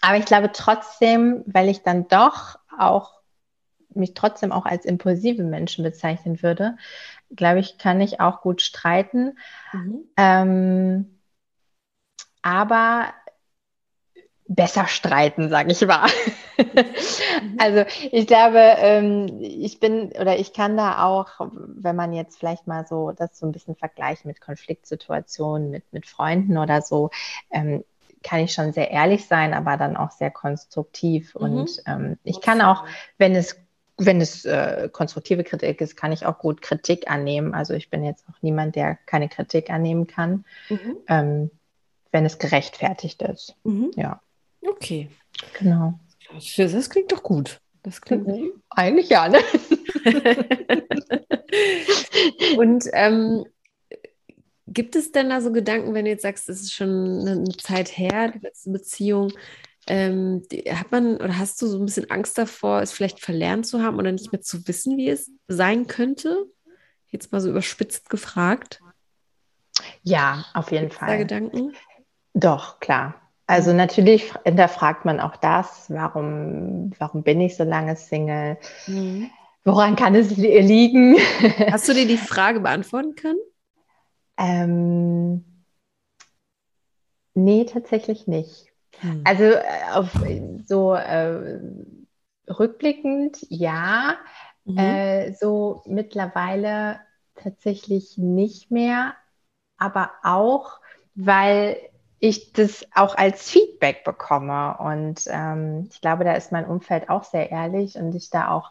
Speaker 2: Aber ich glaube trotzdem, weil ich dann doch auch mich trotzdem auch als impulsive Menschen bezeichnen würde, glaube ich, kann ich auch gut streiten. Mhm. Ähm, aber besser streiten, sage ich mal. Mhm. *laughs* also ich glaube, ähm, ich bin oder ich kann da auch, wenn man jetzt vielleicht mal so das so ein bisschen vergleicht mit Konfliktsituationen, mit, mit Freunden oder so, ähm, kann ich schon sehr ehrlich sein, aber dann auch sehr konstruktiv. Mhm. Und ähm, ich kann auch, wenn es wenn es äh, konstruktive Kritik ist, kann ich auch gut Kritik annehmen. Also ich bin jetzt auch niemand, der keine Kritik annehmen kann, mhm. ähm, wenn es gerechtfertigt ist. Mhm. Ja.
Speaker 1: Okay.
Speaker 2: Genau.
Speaker 1: Das klingt doch gut.
Speaker 2: Das klingt mhm. eigentlich ja, ne? *laughs*
Speaker 1: Und ähm, gibt es denn da so Gedanken, wenn du jetzt sagst, es ist schon eine Zeit her, die letzte Beziehung, ähm, hat man oder hast du so ein bisschen Angst davor, es vielleicht verlernt zu haben oder nicht mehr zu wissen, wie es sein könnte? Jetzt mal so überspitzt gefragt.
Speaker 2: Ja, auf jeden Gibt's Fall. Da
Speaker 1: Gedanken?
Speaker 2: Doch, klar. Also natürlich hinterfragt man auch das, warum, warum bin ich so lange Single? Mhm. Woran kann es liegen? *laughs*
Speaker 1: Hast du dir die Frage beantworten können?
Speaker 2: Ähm, nee, tatsächlich nicht. Hm. Also äh, auf so äh, rückblickend ja, mhm. äh, so mittlerweile tatsächlich nicht mehr, aber auch, weil ich das auch als Feedback bekomme. Und ähm, ich glaube, da ist mein Umfeld auch sehr ehrlich und ich da auch,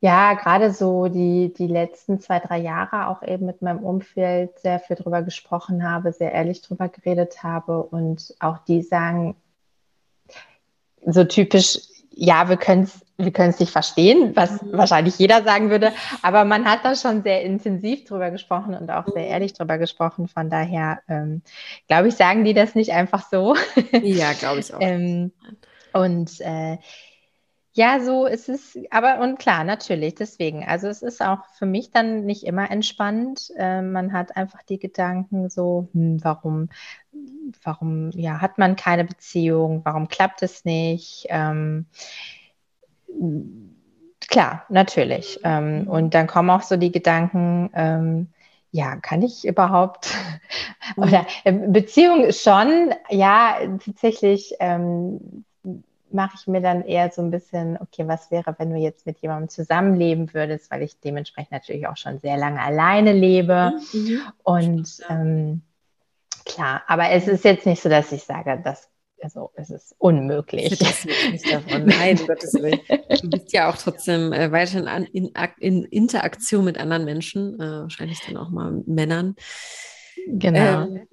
Speaker 2: ja, gerade so die, die letzten zwei, drei Jahre auch eben mit meinem Umfeld sehr viel drüber gesprochen habe, sehr ehrlich drüber geredet habe und auch die sagen, so typisch, ja, wir können es wir können es nicht verstehen, was mhm. wahrscheinlich jeder sagen würde, aber man hat da schon sehr intensiv drüber gesprochen und auch sehr mhm. ehrlich drüber gesprochen. Von daher, ähm, glaube ich, sagen die das nicht einfach so.
Speaker 1: Ja, glaube ich auch. *laughs*
Speaker 2: ähm, und äh, ja, so ist es, aber und klar, natürlich, deswegen. Also es ist auch für mich dann nicht immer entspannt. Äh, man hat einfach die Gedanken so, hm, warum, warum, ja, hat man keine Beziehung, warum klappt es nicht? Ähm, Klar, natürlich. Ähm, mhm. und dann kommen auch so die Gedanken, ähm, ja, kann ich überhaupt? *laughs* Oder äh, Beziehung schon, ja, tatsächlich ähm, mache ich mir dann eher so ein bisschen, okay, was wäre, wenn du jetzt mit jemandem zusammenleben würdest, weil ich dementsprechend natürlich auch schon sehr lange alleine lebe. Mhm. mhm. Und ähm, klar, aber es ist jetzt nicht so, dass ich sage, das also es ist unmöglich. Das nicht
Speaker 1: davon. Nein, um Gottes Willen. Du bist ja auch trotzdem äh, weiterhin an, in, in, Interaktion mit anderen Menschen, äh, wahrscheinlich dann auch mal Männern.
Speaker 2: Genau. Ähm,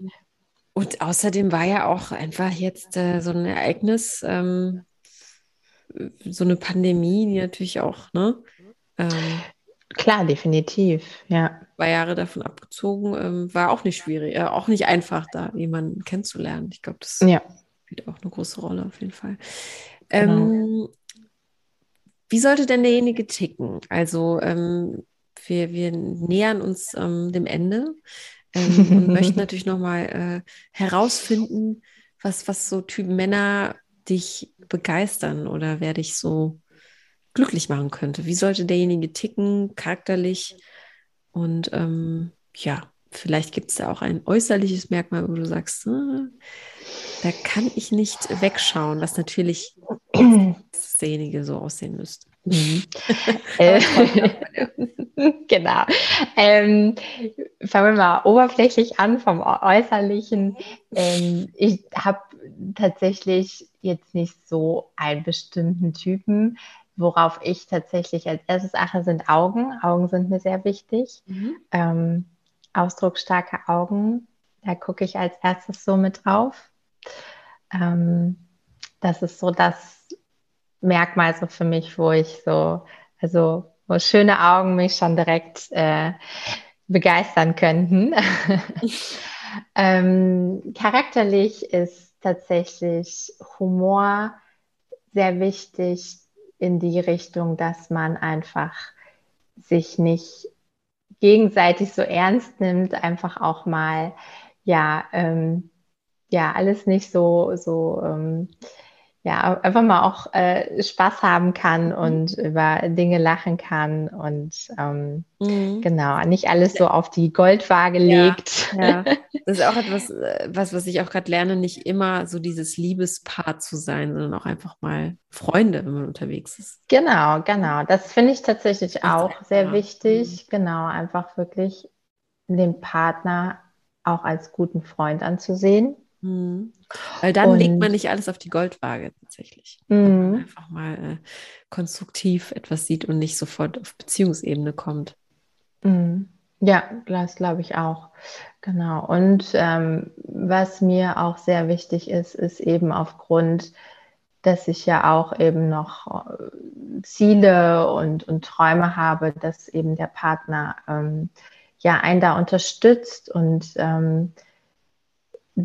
Speaker 1: und außerdem war ja auch einfach jetzt äh, so ein Ereignis, ähm, so eine Pandemie, die natürlich auch, ne? Ähm,
Speaker 2: Klar, definitiv, ja.
Speaker 1: Zwei Jahre davon abgezogen, ähm, war auch nicht schwierig, äh, auch nicht einfach, da jemanden kennenzulernen. Ich glaube, das
Speaker 2: ja
Speaker 1: spielt auch eine große Rolle auf jeden Fall. Genau. Ähm, wie sollte denn derjenige ticken? Also ähm, wir, wir nähern uns ähm, dem Ende ähm, und möchten *laughs* natürlich nochmal äh, herausfinden, was, was so Typen Männer dich begeistern oder wer dich so glücklich machen könnte. Wie sollte derjenige ticken, charakterlich? Und ähm, ja, vielleicht gibt es da auch ein äußerliches Merkmal, wo du sagst, äh, da kann ich nicht wegschauen, was natürlich *clears throat* derjenige so aussehen müsste. Mhm. *laughs*
Speaker 2: Äh, *laughs* genau. Ähm, fangen wir mal oberflächlich an vom Äußerlichen. Ähm, ich habe tatsächlich jetzt nicht so einen bestimmten Typen. Worauf ich tatsächlich als erstes achte, sind Augen. Augen sind mir sehr wichtig. Mhm. Ähm, ausdrucksstarke Augen, da gucke ich als erstes so mit drauf. Ähm, das ist so das Merkmal so für mich, wo ich so, also wo schöne Augen mich schon direkt äh, begeistern könnten. *laughs* ähm, charakterlich ist tatsächlich Humor sehr wichtig in die Richtung, dass man einfach sich nicht gegenseitig so ernst nimmt, einfach auch mal, ja, ähm, ja, alles nicht so, so, ähm, ja, einfach mal auch äh, Spaß haben kann mhm. und über Dinge lachen kann und ähm, mhm. genau, nicht alles so auf die Goldwaage ja, legt.
Speaker 1: Ja, *laughs* das ist auch etwas, äh, was, was ich auch gerade lerne, nicht immer so dieses Liebespaar zu sein, sondern auch einfach mal Freunde, wenn man unterwegs ist.
Speaker 2: Genau, genau. Das finde ich tatsächlich auch sehr wichtig. Mhm. Genau, einfach wirklich den Partner auch als guten Freund anzusehen.
Speaker 1: Mhm. Weil dann und, legt man nicht alles auf die Goldwaage tatsächlich. Mhm. einfach mal äh, konstruktiv etwas sieht und nicht sofort auf Beziehungsebene kommt.
Speaker 2: Mhm. Ja, das glaube ich auch. Genau. Und ähm, was mir auch sehr wichtig ist, ist eben aufgrund, dass ich ja auch eben noch äh, Ziele und, und Träume habe, dass eben der Partner ähm, ja einen da unterstützt und ähm,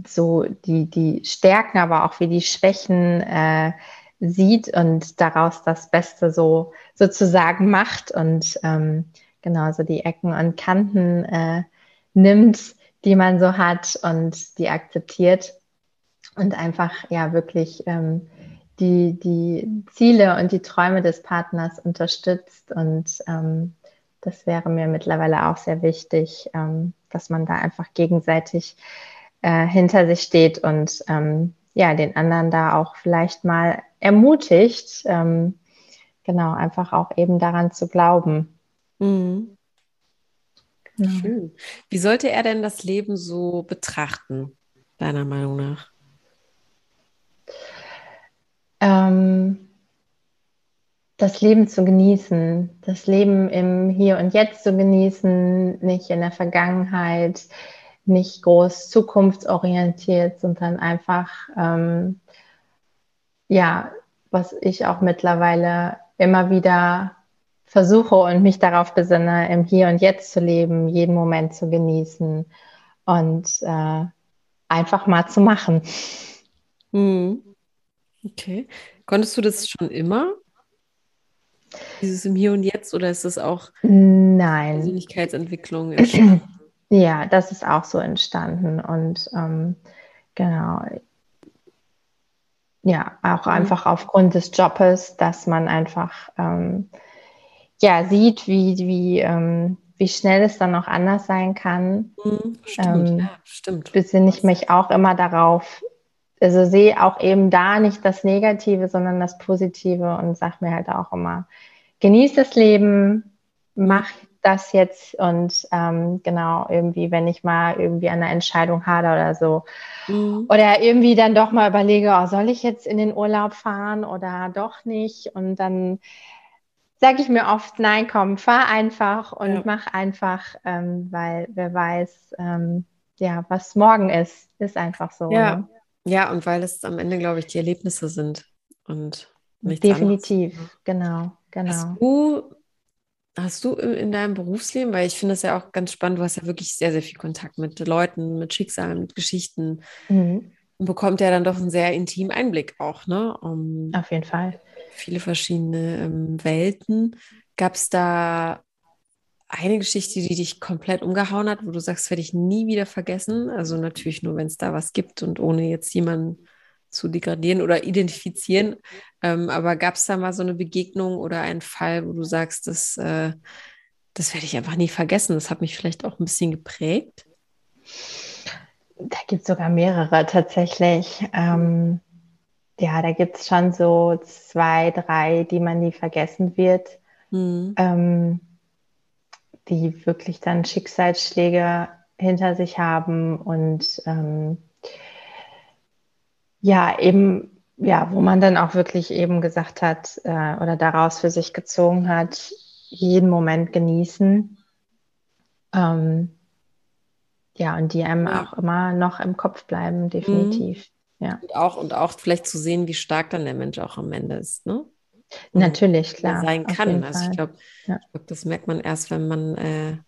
Speaker 2: so die, die Stärken, aber auch wie die Schwächen äh, sieht und daraus das Beste so sozusagen macht und ähm, genauso die Ecken und Kanten äh, nimmt, die man so hat und die akzeptiert und einfach ja wirklich ähm, die, die Ziele und die Träume des Partners unterstützt und ähm, das wäre mir mittlerweile auch sehr wichtig, ähm, dass man da einfach gegenseitig äh, hinter sich steht und ähm, ja, den anderen da auch vielleicht mal ermutigt, ähm, genau, einfach auch eben daran zu glauben. Mhm.
Speaker 1: Genau. Schön. Wie sollte er denn das Leben so betrachten, deiner Meinung nach?
Speaker 2: Ähm, das Leben zu genießen, das Leben im Hier und Jetzt zu genießen, nicht in der Vergangenheit, nicht groß zukunftsorientiert, sondern einfach, ähm, ja, was ich auch mittlerweile immer wieder versuche und mich darauf besinne, im Hier und Jetzt zu leben, jeden Moment zu genießen und äh, einfach mal zu machen.
Speaker 1: Hm. Okay. Konntest du das schon immer? Dieses im Hier und Jetzt oder ist das auch
Speaker 2: Nein.
Speaker 1: Persönlichkeitsentwicklung?
Speaker 2: Ja, das ist auch so entstanden und ähm, genau. Ja, auch mhm. einfach aufgrund des Jobs, dass man einfach ähm, ja sieht, wie, wie, ähm, wie schnell es dann auch anders sein kann.
Speaker 1: Mhm, stimmt, ähm, ja, stimmt.
Speaker 2: Besinne ich mich auch immer darauf, also sehe auch eben da nicht das Negative, sondern das Positive und sage mir halt auch immer, genieß das Leben, mach das jetzt und ähm, genau, irgendwie, wenn ich mal irgendwie an einer Entscheidung habe oder so. Mhm. Oder irgendwie dann doch mal überlege, oh, soll ich jetzt in den Urlaub fahren oder doch nicht? Und dann sage ich mir oft, nein, komm, fahr einfach und ja. mach einfach, ähm, weil wer weiß, ähm, ja, was morgen ist, ist einfach so.
Speaker 1: Ja, ne? ja und weil es am Ende, glaube ich, die Erlebnisse sind und
Speaker 2: nichts Definitiv, anderes. genau, genau.
Speaker 1: Hast du hast du in deinem Berufsleben, weil ich finde es ja auch ganz spannend, du hast ja wirklich sehr, sehr viel Kontakt mit Leuten, mit Schicksalen, mit Geschichten. Mhm. Und bekommt ja dann doch einen sehr intimen Einblick auch, ne? Um
Speaker 2: Auf jeden Fall.
Speaker 1: Viele verschiedene ähm, Welten. Gab es da eine Geschichte, die dich komplett umgehauen hat, wo du sagst, werde ich nie wieder vergessen? Also natürlich nur, wenn es da was gibt und ohne jetzt jemanden zu degradieren oder identifizieren. Ähm, aber gab es da mal so eine Begegnung oder einen Fall, wo du sagst, das, äh, das werde ich einfach nie vergessen. Das hat mich vielleicht auch ein bisschen geprägt.
Speaker 2: Da gibt es sogar mehrere tatsächlich. Ähm, ja, da gibt es schon so zwei, drei, die man nie vergessen wird, mhm. ähm, die wirklich dann Schicksalsschläge hinter sich haben und ähm, ja, eben, ja, wo man dann auch wirklich eben gesagt hat äh, oder daraus für sich gezogen hat, jeden Moment genießen. Ähm, ja, und die einem ja. auch immer noch im Kopf bleiben, definitiv. Mhm. Ja.
Speaker 1: Und auch, und auch vielleicht zu sehen, wie stark dann der Mensch auch am Ende ist, ne?
Speaker 2: Und Natürlich, klar.
Speaker 1: Sein kann. Also ich glaube, ja. glaub, das merkt man erst, wenn man äh,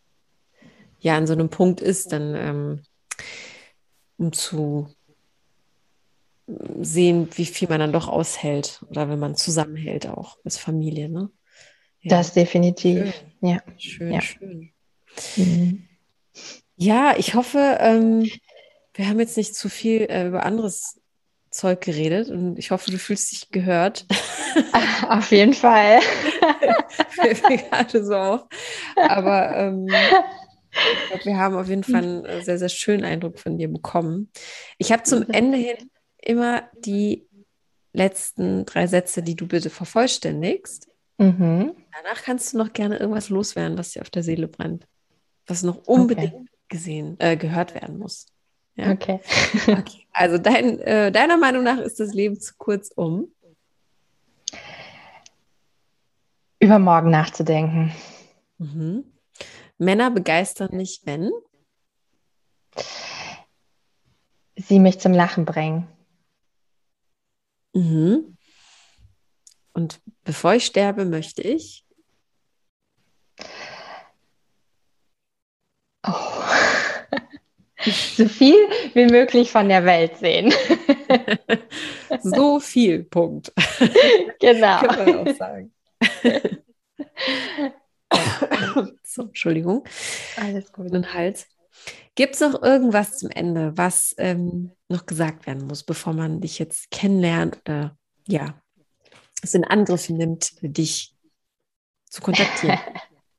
Speaker 1: ja an so einem Punkt ist, dann ähm, um zu sehen, wie viel man dann doch aushält oder wenn man zusammenhält auch als Familie. Ne?
Speaker 2: Ja. Das definitiv.
Speaker 1: Schön.
Speaker 2: Ja.
Speaker 1: Schön, ja. schön. Mhm. Ja, ich hoffe, ähm, wir haben jetzt nicht zu viel äh, über anderes Zeug geredet und ich hoffe, du fühlst dich gehört. *laughs*
Speaker 2: Auf jeden Fall. *laughs*
Speaker 1: Fällt mir gerade so auf. Aber ähm, ich glaube, *laughs* wir haben auf jeden Fall einen äh, sehr, sehr schönen Eindruck von dir bekommen. Ich habe zum Ende hin immer die letzten drei Sätze, die du bitte vervollständigst. Mhm. Danach kannst du noch gerne irgendwas loswerden, was dir auf der Seele brennt, was noch unbedingt okay. gesehen, äh, gehört werden muss.
Speaker 2: Ja? Okay.
Speaker 1: okay. Also dein, äh, deiner Meinung nach ist das Leben zu kurz, um
Speaker 2: über morgen nachzudenken.
Speaker 1: Mhm. Männer begeistern mich, wenn
Speaker 2: sie mich zum Lachen bringen.
Speaker 1: Mhm. Und bevor ich sterbe, möchte ich.
Speaker 2: Oh. *laughs* so viel wie möglich von der Welt sehen. *laughs*
Speaker 1: so viel, Punkt. *laughs*
Speaker 2: Genau.
Speaker 1: Kann man auch sagen. so, Entschuldigung.
Speaker 2: Alles gut.
Speaker 1: Den Hals. Gibt es noch irgendwas zum Ende, was ähm, noch gesagt werden muss, bevor man dich jetzt kennenlernt oder ja, es in Angriff nimmt, dich zu kontaktieren?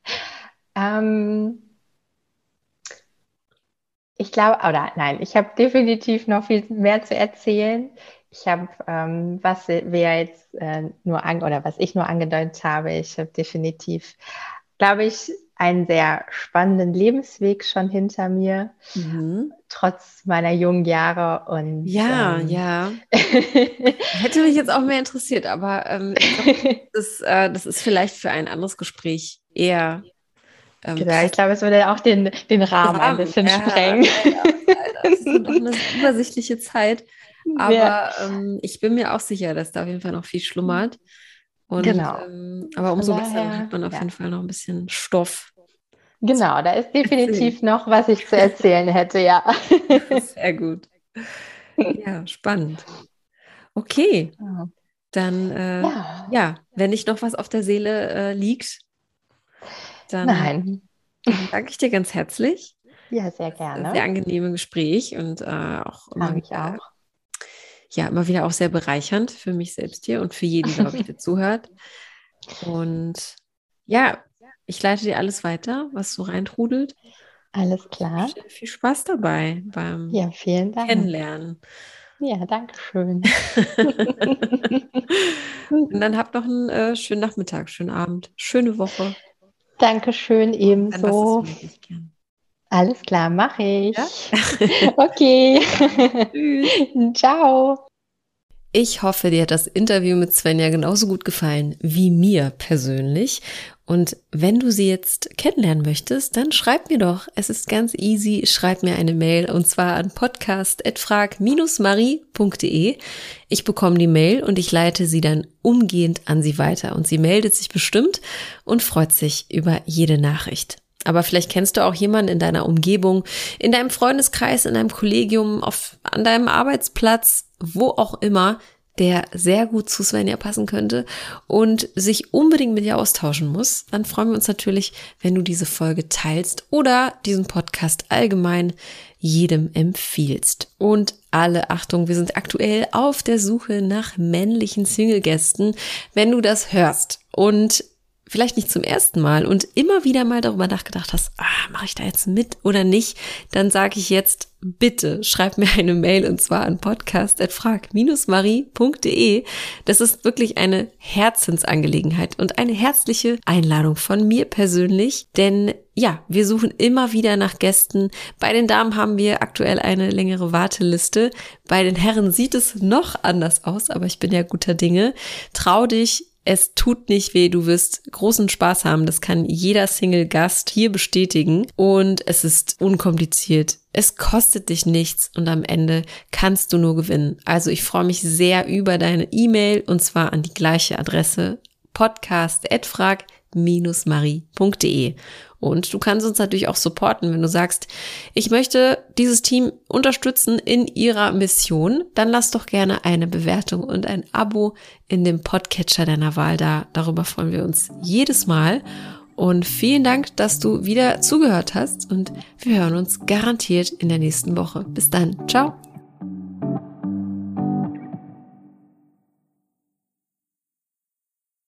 Speaker 1: *laughs*
Speaker 2: ähm, ich glaube, oder nein, ich habe definitiv noch viel mehr zu erzählen. Ich habe, ähm, was wir jetzt äh, nur an, oder was ich nur angedeutet habe, ich habe definitiv, glaube ich, einen sehr spannenden Lebensweg schon hinter mir, mhm. trotz meiner jungen Jahre. Und
Speaker 1: ja, ähm, ja. *laughs* Hätte mich jetzt auch mehr interessiert, aber ähm, glaub, *laughs* das, äh, das ist vielleicht für ein anderes Gespräch eher.
Speaker 2: Ähm, genau, ich glaube, es würde auch den, den Rahmen, Rahmen ein bisschen ja, sprengen. Ja,
Speaker 1: das ist doch eine übersichtliche Zeit. *laughs* Aber ähm, ich bin mir auch sicher, dass da auf jeden Fall noch viel schlummert. Und,
Speaker 2: genau.
Speaker 1: Ähm, aber umso daher, besser hat man auf ja. jeden Fall noch ein bisschen Stoff.
Speaker 2: Genau, da ist definitiv noch, was ich zu *laughs* erzählen hätte, ja. *laughs*
Speaker 1: Sehr gut. Ja, spannend. Okay, dann äh, ja. ja. wenn nicht noch was auf der Seele äh, liegt, dann,
Speaker 2: Nein.
Speaker 1: dann danke ich dir ganz herzlich.
Speaker 2: Ja, sehr gerne.
Speaker 1: Sehr angenehme Gespräch und äh, auch
Speaker 2: immer ich auch
Speaker 1: ja immer wieder auch sehr bereichernd für mich selbst hier und für jeden, glaube ich, der *laughs* zuhört. Und ja, ich leite dir alles weiter, was so reintrudelt.
Speaker 2: Alles klar.
Speaker 1: Viel Spaß dabei beim
Speaker 2: ja, vielen Dank.
Speaker 1: Kennenlernen.
Speaker 2: Ja, danke schön. *laughs* *laughs*
Speaker 1: und dann habt noch einen äh, schönen Nachmittag, schönen Abend, schöne Woche.
Speaker 2: Dankeschön, ebenso. Alles klar, mache ich. Ja? *laughs* okay. Tschüss. *laughs* Ciao.
Speaker 1: Ich hoffe, dir hat das Interview mit Svenja genauso gut gefallen wie mir persönlich. Und wenn du sie jetzt kennenlernen möchtest, dann schreib mir doch. Es ist ganz easy. Schreib mir eine Mail und zwar an podcast.frag-marie.de. Ich bekomme die Mail und ich leite sie dann umgehend an sie weiter. Und sie meldet sich bestimmt und freut sich über jede Nachricht. Aber vielleicht kennst du auch jemanden in deiner Umgebung, in deinem Freundeskreis, in deinem Kollegium, auf, an deinem Arbeitsplatz, wo auch immer, der sehr gut zu Svenja passen könnte und sich unbedingt mit dir austauschen muss, dann freuen wir uns natürlich, wenn du diese Folge teilst oder diesen Podcast allgemein jedem empfiehlst. Und alle Achtung, wir sind aktuell auf der Suche nach männlichen Single-Gästen. Wenn du das hörst und vielleicht nicht zum ersten Mal und immer wieder mal darüber nachgedacht hast, ah, mache ich da jetzt mit oder nicht, dann sage ich jetzt, bitte schreib mir eine Mail und zwar an podcast.frag-marie.de. Das ist wirklich eine Herzensangelegenheit und eine herzliche Einladung von mir persönlich, denn ja, wir suchen immer wieder nach Gästen. Bei den Damen haben wir aktuell eine längere Warteliste. Bei den Herren sieht es noch anders aus, aber ich bin ja guter Dinge. Trau dich, es tut nicht weh, du wirst großen Spaß haben. Das kann jeder Single-Gast hier bestätigen. Und es ist unkompliziert. Es kostet dich nichts und am Ende kannst du nur gewinnen. Also ich freue mich sehr über deine E-Mail und zwar an die gleiche Adresse podcast@frag-marie.de. Und du kannst uns natürlich auch supporten, wenn du sagst, ich möchte dieses Team unterstützen in ihrer Mission, dann lass doch gerne eine Bewertung und ein Abo in dem Podcatcher deiner Wahl da. Darüber freuen wir uns jedes Mal. Und vielen Dank, dass du wieder zugehört hast und wir hören uns garantiert in der nächsten Woche. Bis dann. Ciao.